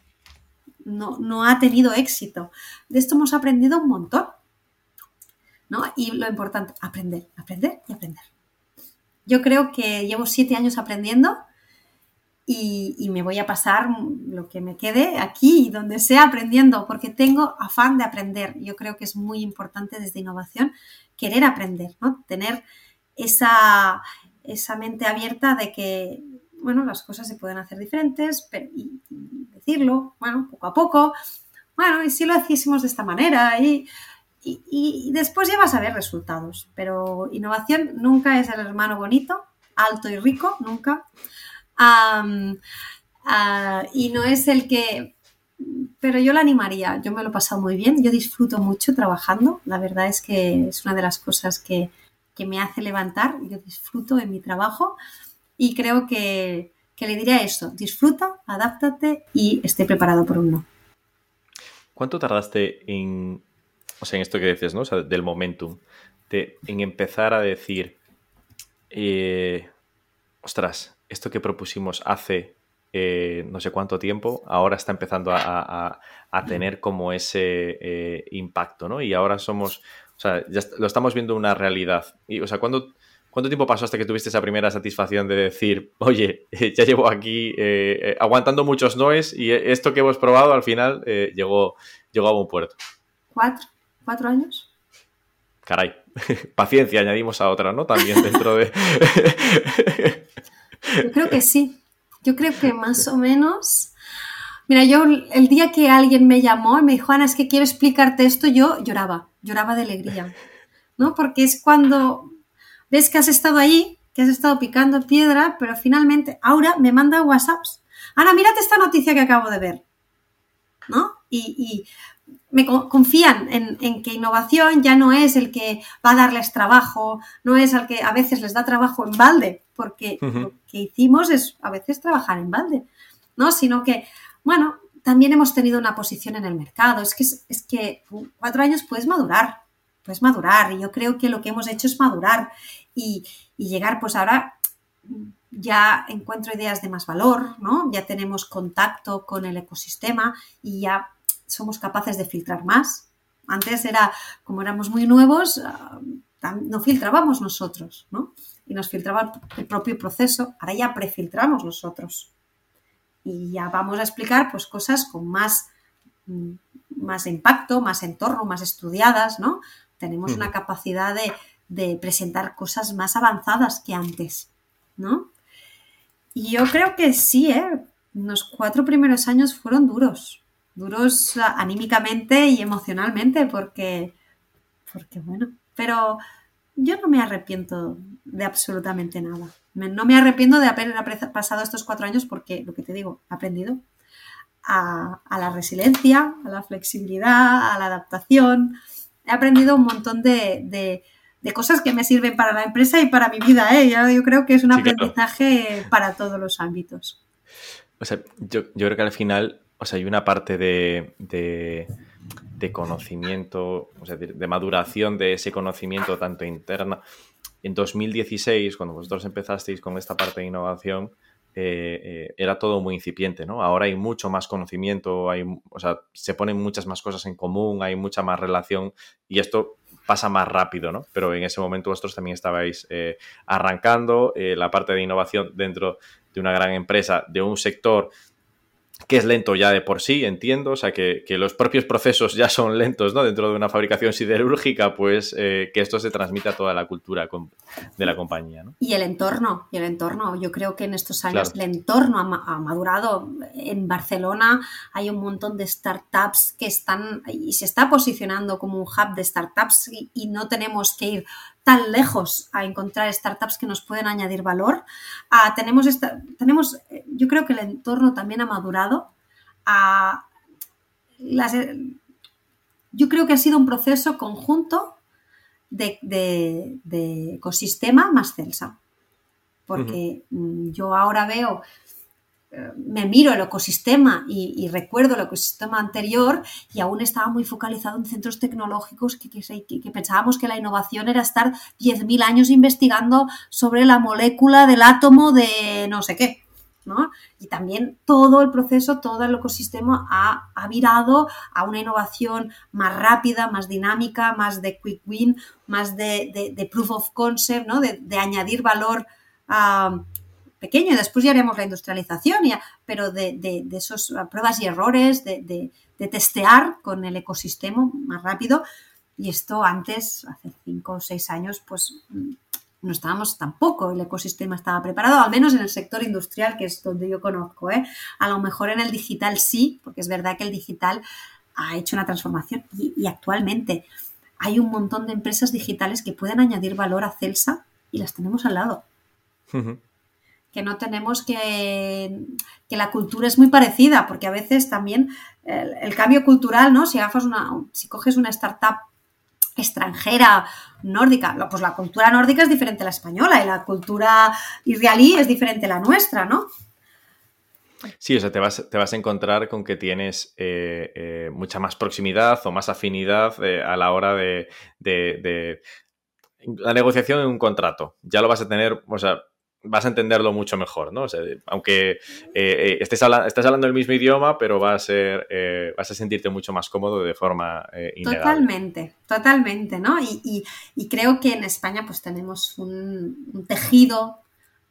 No, no ha tenido éxito. De esto hemos aprendido un montón. ¿no? Y lo importante, aprender, aprender y aprender. Yo creo que llevo siete años aprendiendo y, y, me voy a pasar lo que me quede aquí y donde sea aprendiendo, porque tengo afán de aprender. Yo creo que es muy importante desde innovación querer aprender, ¿no? Tener esa, esa mente abierta de que, bueno, las cosas se pueden hacer diferentes pero, y, decirlo, bueno, poco a poco. Bueno, y si lo hiciésemos de esta manera y y, después ya vas a ver resultados. Pero innovación nunca es el hermano bonito, alto y rico, nunca. Uh, y no es el que... Pero yo la animaría, yo me lo he pasado muy bien, yo disfruto mucho trabajando, la verdad es que es una de las cosas que, que me hace levantar, yo disfruto en mi trabajo y creo que, que le diría eso, disfruta, adáptate y esté preparado por un no. ¿Cuánto tardaste en o sea, en esto que dices, ¿no? O sea, del momentum, de, en empezar a decir, eh, ostras, esto que propusimos hace eh, no sé cuánto tiempo, ahora está empezando a, a, tener como ese eh, impacto, ¿no? Y ahora somos, o sea, ya lo estamos viendo una realidad. Y, o sea, ¿cuándo, ¿cuánto tiempo pasó hasta que tuviste esa primera satisfacción de decir, oye, ya llevo aquí eh, aguantando muchos noes y esto que hemos probado al final llegó, llegó a buen puerto? Cuatro cuatro años. Caray, paciencia, añadimos a otra, ¿no? También dentro de... yo creo que sí, yo creo que más o menos... Mira, yo el día que alguien me llamó y me dijo, Ana, es que quiero explicarte esto, yo lloraba, lloraba de alegría, ¿no? Porque es cuando ves que has estado ahí, que has estado picando piedra, pero finalmente Aura me manda WhatsApps. Ana, mírate esta noticia que acabo de ver, ¿no? Y, y me confían en, en, que innovación ya no es el que va a darles trabajo, no es el que a veces les da trabajo en balde, porque uh -huh. lo que hicimos es a veces trabajar en balde, ¿no? Sino que, bueno, también hemos tenido una posición en el mercado. Es que, es que cuatro años puedes madurar, puedes madurar. Y yo creo que lo que hemos hecho es madurar y, y llegar, pues ahora ya encuentro ideas de más valor, ¿no? Ya tenemos contacto con el ecosistema y ya somos capaces de filtrar más. Antes era, como éramos muy nuevos, no filtrábamos nosotros, ¿no? Y nos filtraba el propio proceso. Ahora ya prefiltramos nosotros. Y ya vamos a explicar pues cosas con más, más impacto, más entorno, más estudiadas, ¿no? Tenemos una capacidad de, de presentar cosas más avanzadas que antes, ¿no? Y yo creo que sí, ¿eh? Los cuatro primeros años fueron duros, duros anímicamente y emocionalmente, porque, porque bueno, pero yo no me arrepiento de absolutamente nada. No me arrepiento de haber pasado estos cuatro años porque, lo que te digo, he aprendido a, a la resiliencia, a la flexibilidad, a la adaptación. He aprendido un montón de, de, de, cosas que me sirven para la empresa y para mi vida. ¿eh? Yo, yo creo que es un sí, aprendizaje claro. para todos los ámbitos. O sea, yo, yo creo que al final o sea, hay una parte de, de, de conocimiento, o sea, de, de, maduración de ese conocimiento tanto interna. En 2016, cuando vosotros empezasteis con esta parte de innovación, eh, eh, era todo muy incipiente, ¿no? Ahora hay mucho más conocimiento, hay, o sea, se ponen muchas más cosas en común, hay mucha más relación y esto pasa más rápido, ¿no? Pero en ese momento vosotros también estabais eh, arrancando la parte de innovación dentro de una gran empresa, de un sector que es lento ya de por sí, entiendo, o sea, que, los propios procesos ya son lentos, ¿no? Dentro de una fabricación siderúrgica, pues eh, que esto se transmita a toda la cultura de la compañía, ¿no? Y el entorno, y el entorno, yo creo que en estos años el entorno ha, madurado. En Barcelona hay un montón de startups que están, y se está posicionando como un hub de startups y no tenemos que ir tan lejos a encontrar startups que nos pueden añadir valor. Ah, tenemos, esta, tenemos, yo creo que el entorno también ha madurado. Ah, yo creo que ha sido un proceso conjunto de, ecosistema más Celsa. Porque mm, yo ahora veo me miro el ecosistema y, recuerdo el ecosistema anterior y aún estaba muy focalizado en centros tecnológicos que, pensábamos que la innovación era estar 10.000 años investigando sobre la molécula del átomo de no sé qué. ¿no? Y también todo el proceso, todo el ecosistema ha, virado a una innovación más rápida, más dinámica, más de quick win, más de, proof of concept, ¿no? de, añadir valor a pequeño y después ya haremos la industrialización, ya, pero de, de, de esos pruebas y errores, de, testear con el ecosistema más rápido. Y esto antes, hace cinco o seis años, pues mm, no estábamos tampoco, el ecosistema estaba preparado, al menos en el sector industrial, que es donde yo conozco. ¿eh? A lo mejor en el digital sí, porque es verdad que el digital ha hecho una transformación y, actualmente hay un montón de empresas digitales que pueden añadir valor a Celsa y las tenemos al lado que no tenemos que, que la cultura es muy parecida, porque a veces también el, cambio cultural, ¿no? Si una, si coges una startup extranjera nórdica, pues la cultura nórdica es diferente a la española y la cultura israelí es diferente a la nuestra, ¿no? Sí, o sea, te vas, te vas a encontrar con que tienes eh, eh, mucha más proximidad o más afinidad eh, a la hora de, de, de, la negociación de un contrato. Ya lo vas a tener, o sea, vas a entenderlo mucho mejor, ¿no? Aunque eh, eh, estés, hablando el mismo idioma, pero va a ser, eh, vas a sentirte mucho más cómodo de forma Totalmente, totalmente, ¿no? Y, creo que en España pues tenemos un, tejido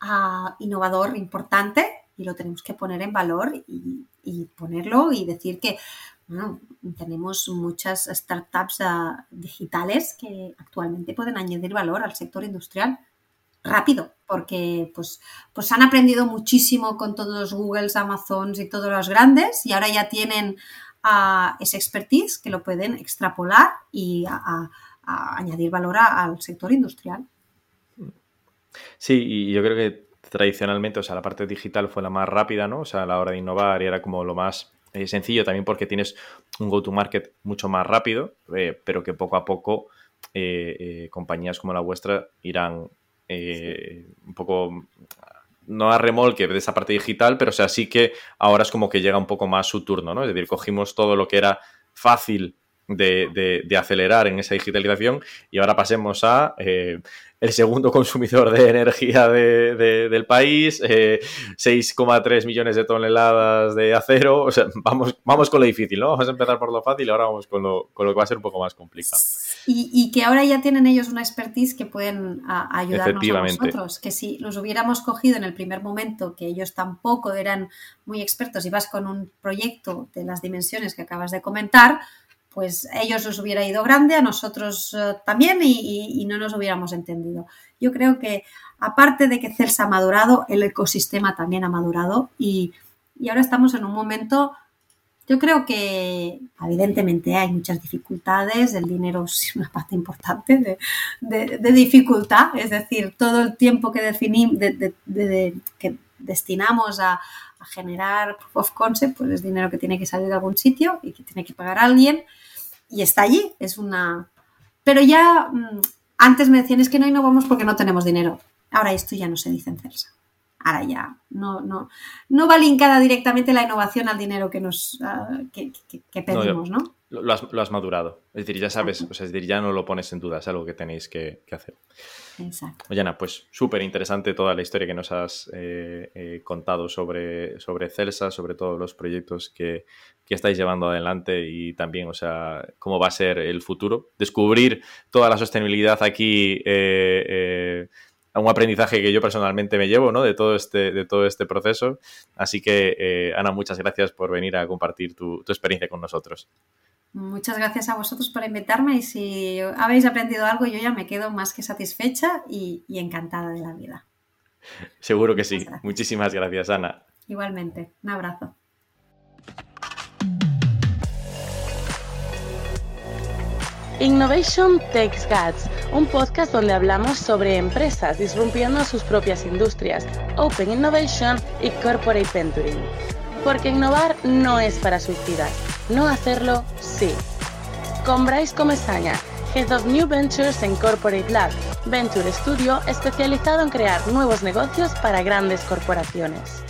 ah, innovador importante y lo tenemos que poner en valor y, ponerlo y decir que tenemos muchas startups ah, digitales que actualmente pueden añadir valor al sector industrial rápido, porque pues, pues han aprendido muchísimo con todos los Googles, Amazons y todos los grandes y ahora ya tienen uh, ese expertise que lo pueden extrapolar y añadir valor al sector industrial. Sí, y yo creo que tradicionalmente, o sea, la parte digital fue la más rápida, ¿no? O sea, a la hora de innovar y era como lo más eh, sencillo también porque tienes un go-to-market mucho más rápido, eh, pero que poco a poco eh, compañías como la vuestra irán eh, un poco no a remolque de esa parte digital, pero o sea, sí que ahora es como que llega un poco más su turno, ¿no? Es decir, cogimos todo lo que era fácil de, acelerar en esa digitalización y ahora pasemos a eh, el segundo consumidor de energía del país, 6,3 eh, millones de toneladas de acero. O sea, vamos, vamos con lo difícil, ¿no? Vamos a empezar por lo fácil y ahora vamos con lo, con lo que va a ser un poco más complicado. Y, que ahora ya tienen ellos una expertise que pueden ayudarnos a nosotros. Que si los hubiéramos cogido en el primer momento, que ellos tampoco eran muy expertos, y vas con un proyecto de las dimensiones que acabas de comentar, pues ellos los hubiera ido grande, a nosotros eh, también y, no nos hubiéramos entendido. Yo creo que aparte de que Celsa ha madurado, el ecosistema también ha madurado y, ahora estamos en un momento, yo creo que evidentemente hay muchas dificultades, el dinero es una parte importante de, dificultad, es decir, todo el tiempo que definimos, que destinamos a, a generar proof of concept, pues es dinero que tiene que salir de algún sitio y que tiene que pagar alguien y está allí. Es una. Pero ya mm, antes me decían es que no innovamos porque no tenemos dinero. Ahora esto ya no se dice en Celsa. Ahora ya no, no, no va linkada directamente la innovación al dinero que nos ah, que, pedimos, ¿no? Lo, has, madurado. Es decir, ya sabes, es decir, ya no lo pones en duda, es algo que tenéis que, hacer. Exacto. Oye, pues súper interesante toda la historia que nos has eh, eh, contado sobre, sobre Celsa, sobre todos los proyectos que, que estáis llevando adelante y también, o sea, cómo va a ser el futuro. Descubrir toda la sostenibilidad aquí, eh, eh, un aprendizaje que yo personalmente me llevo, ¿no? De todo este, de todo este proceso. Así que, eh, Ana, muchas gracias por venir a compartir tu, experiencia con nosotros. Muchas gracias a vosotros por invitarme y si habéis aprendido algo, yo ya me quedo más que satisfecha y, encantada de la vida. Seguro que sí. Muchísimas gracias, Ana. Igualmente. Un abrazo. Innovation Takes Guts, un podcast donde hablamos sobre empresas disrumpiendo sus propias industrias, Open Innovation y Corporate Venturing. Porque innovar no es para suicidas, no hacerlo sí. Con Bryce Comesaña, Head of New Ventures en Corporate Lab, Venture Studio especializado en crear nuevos negocios para grandes corporaciones.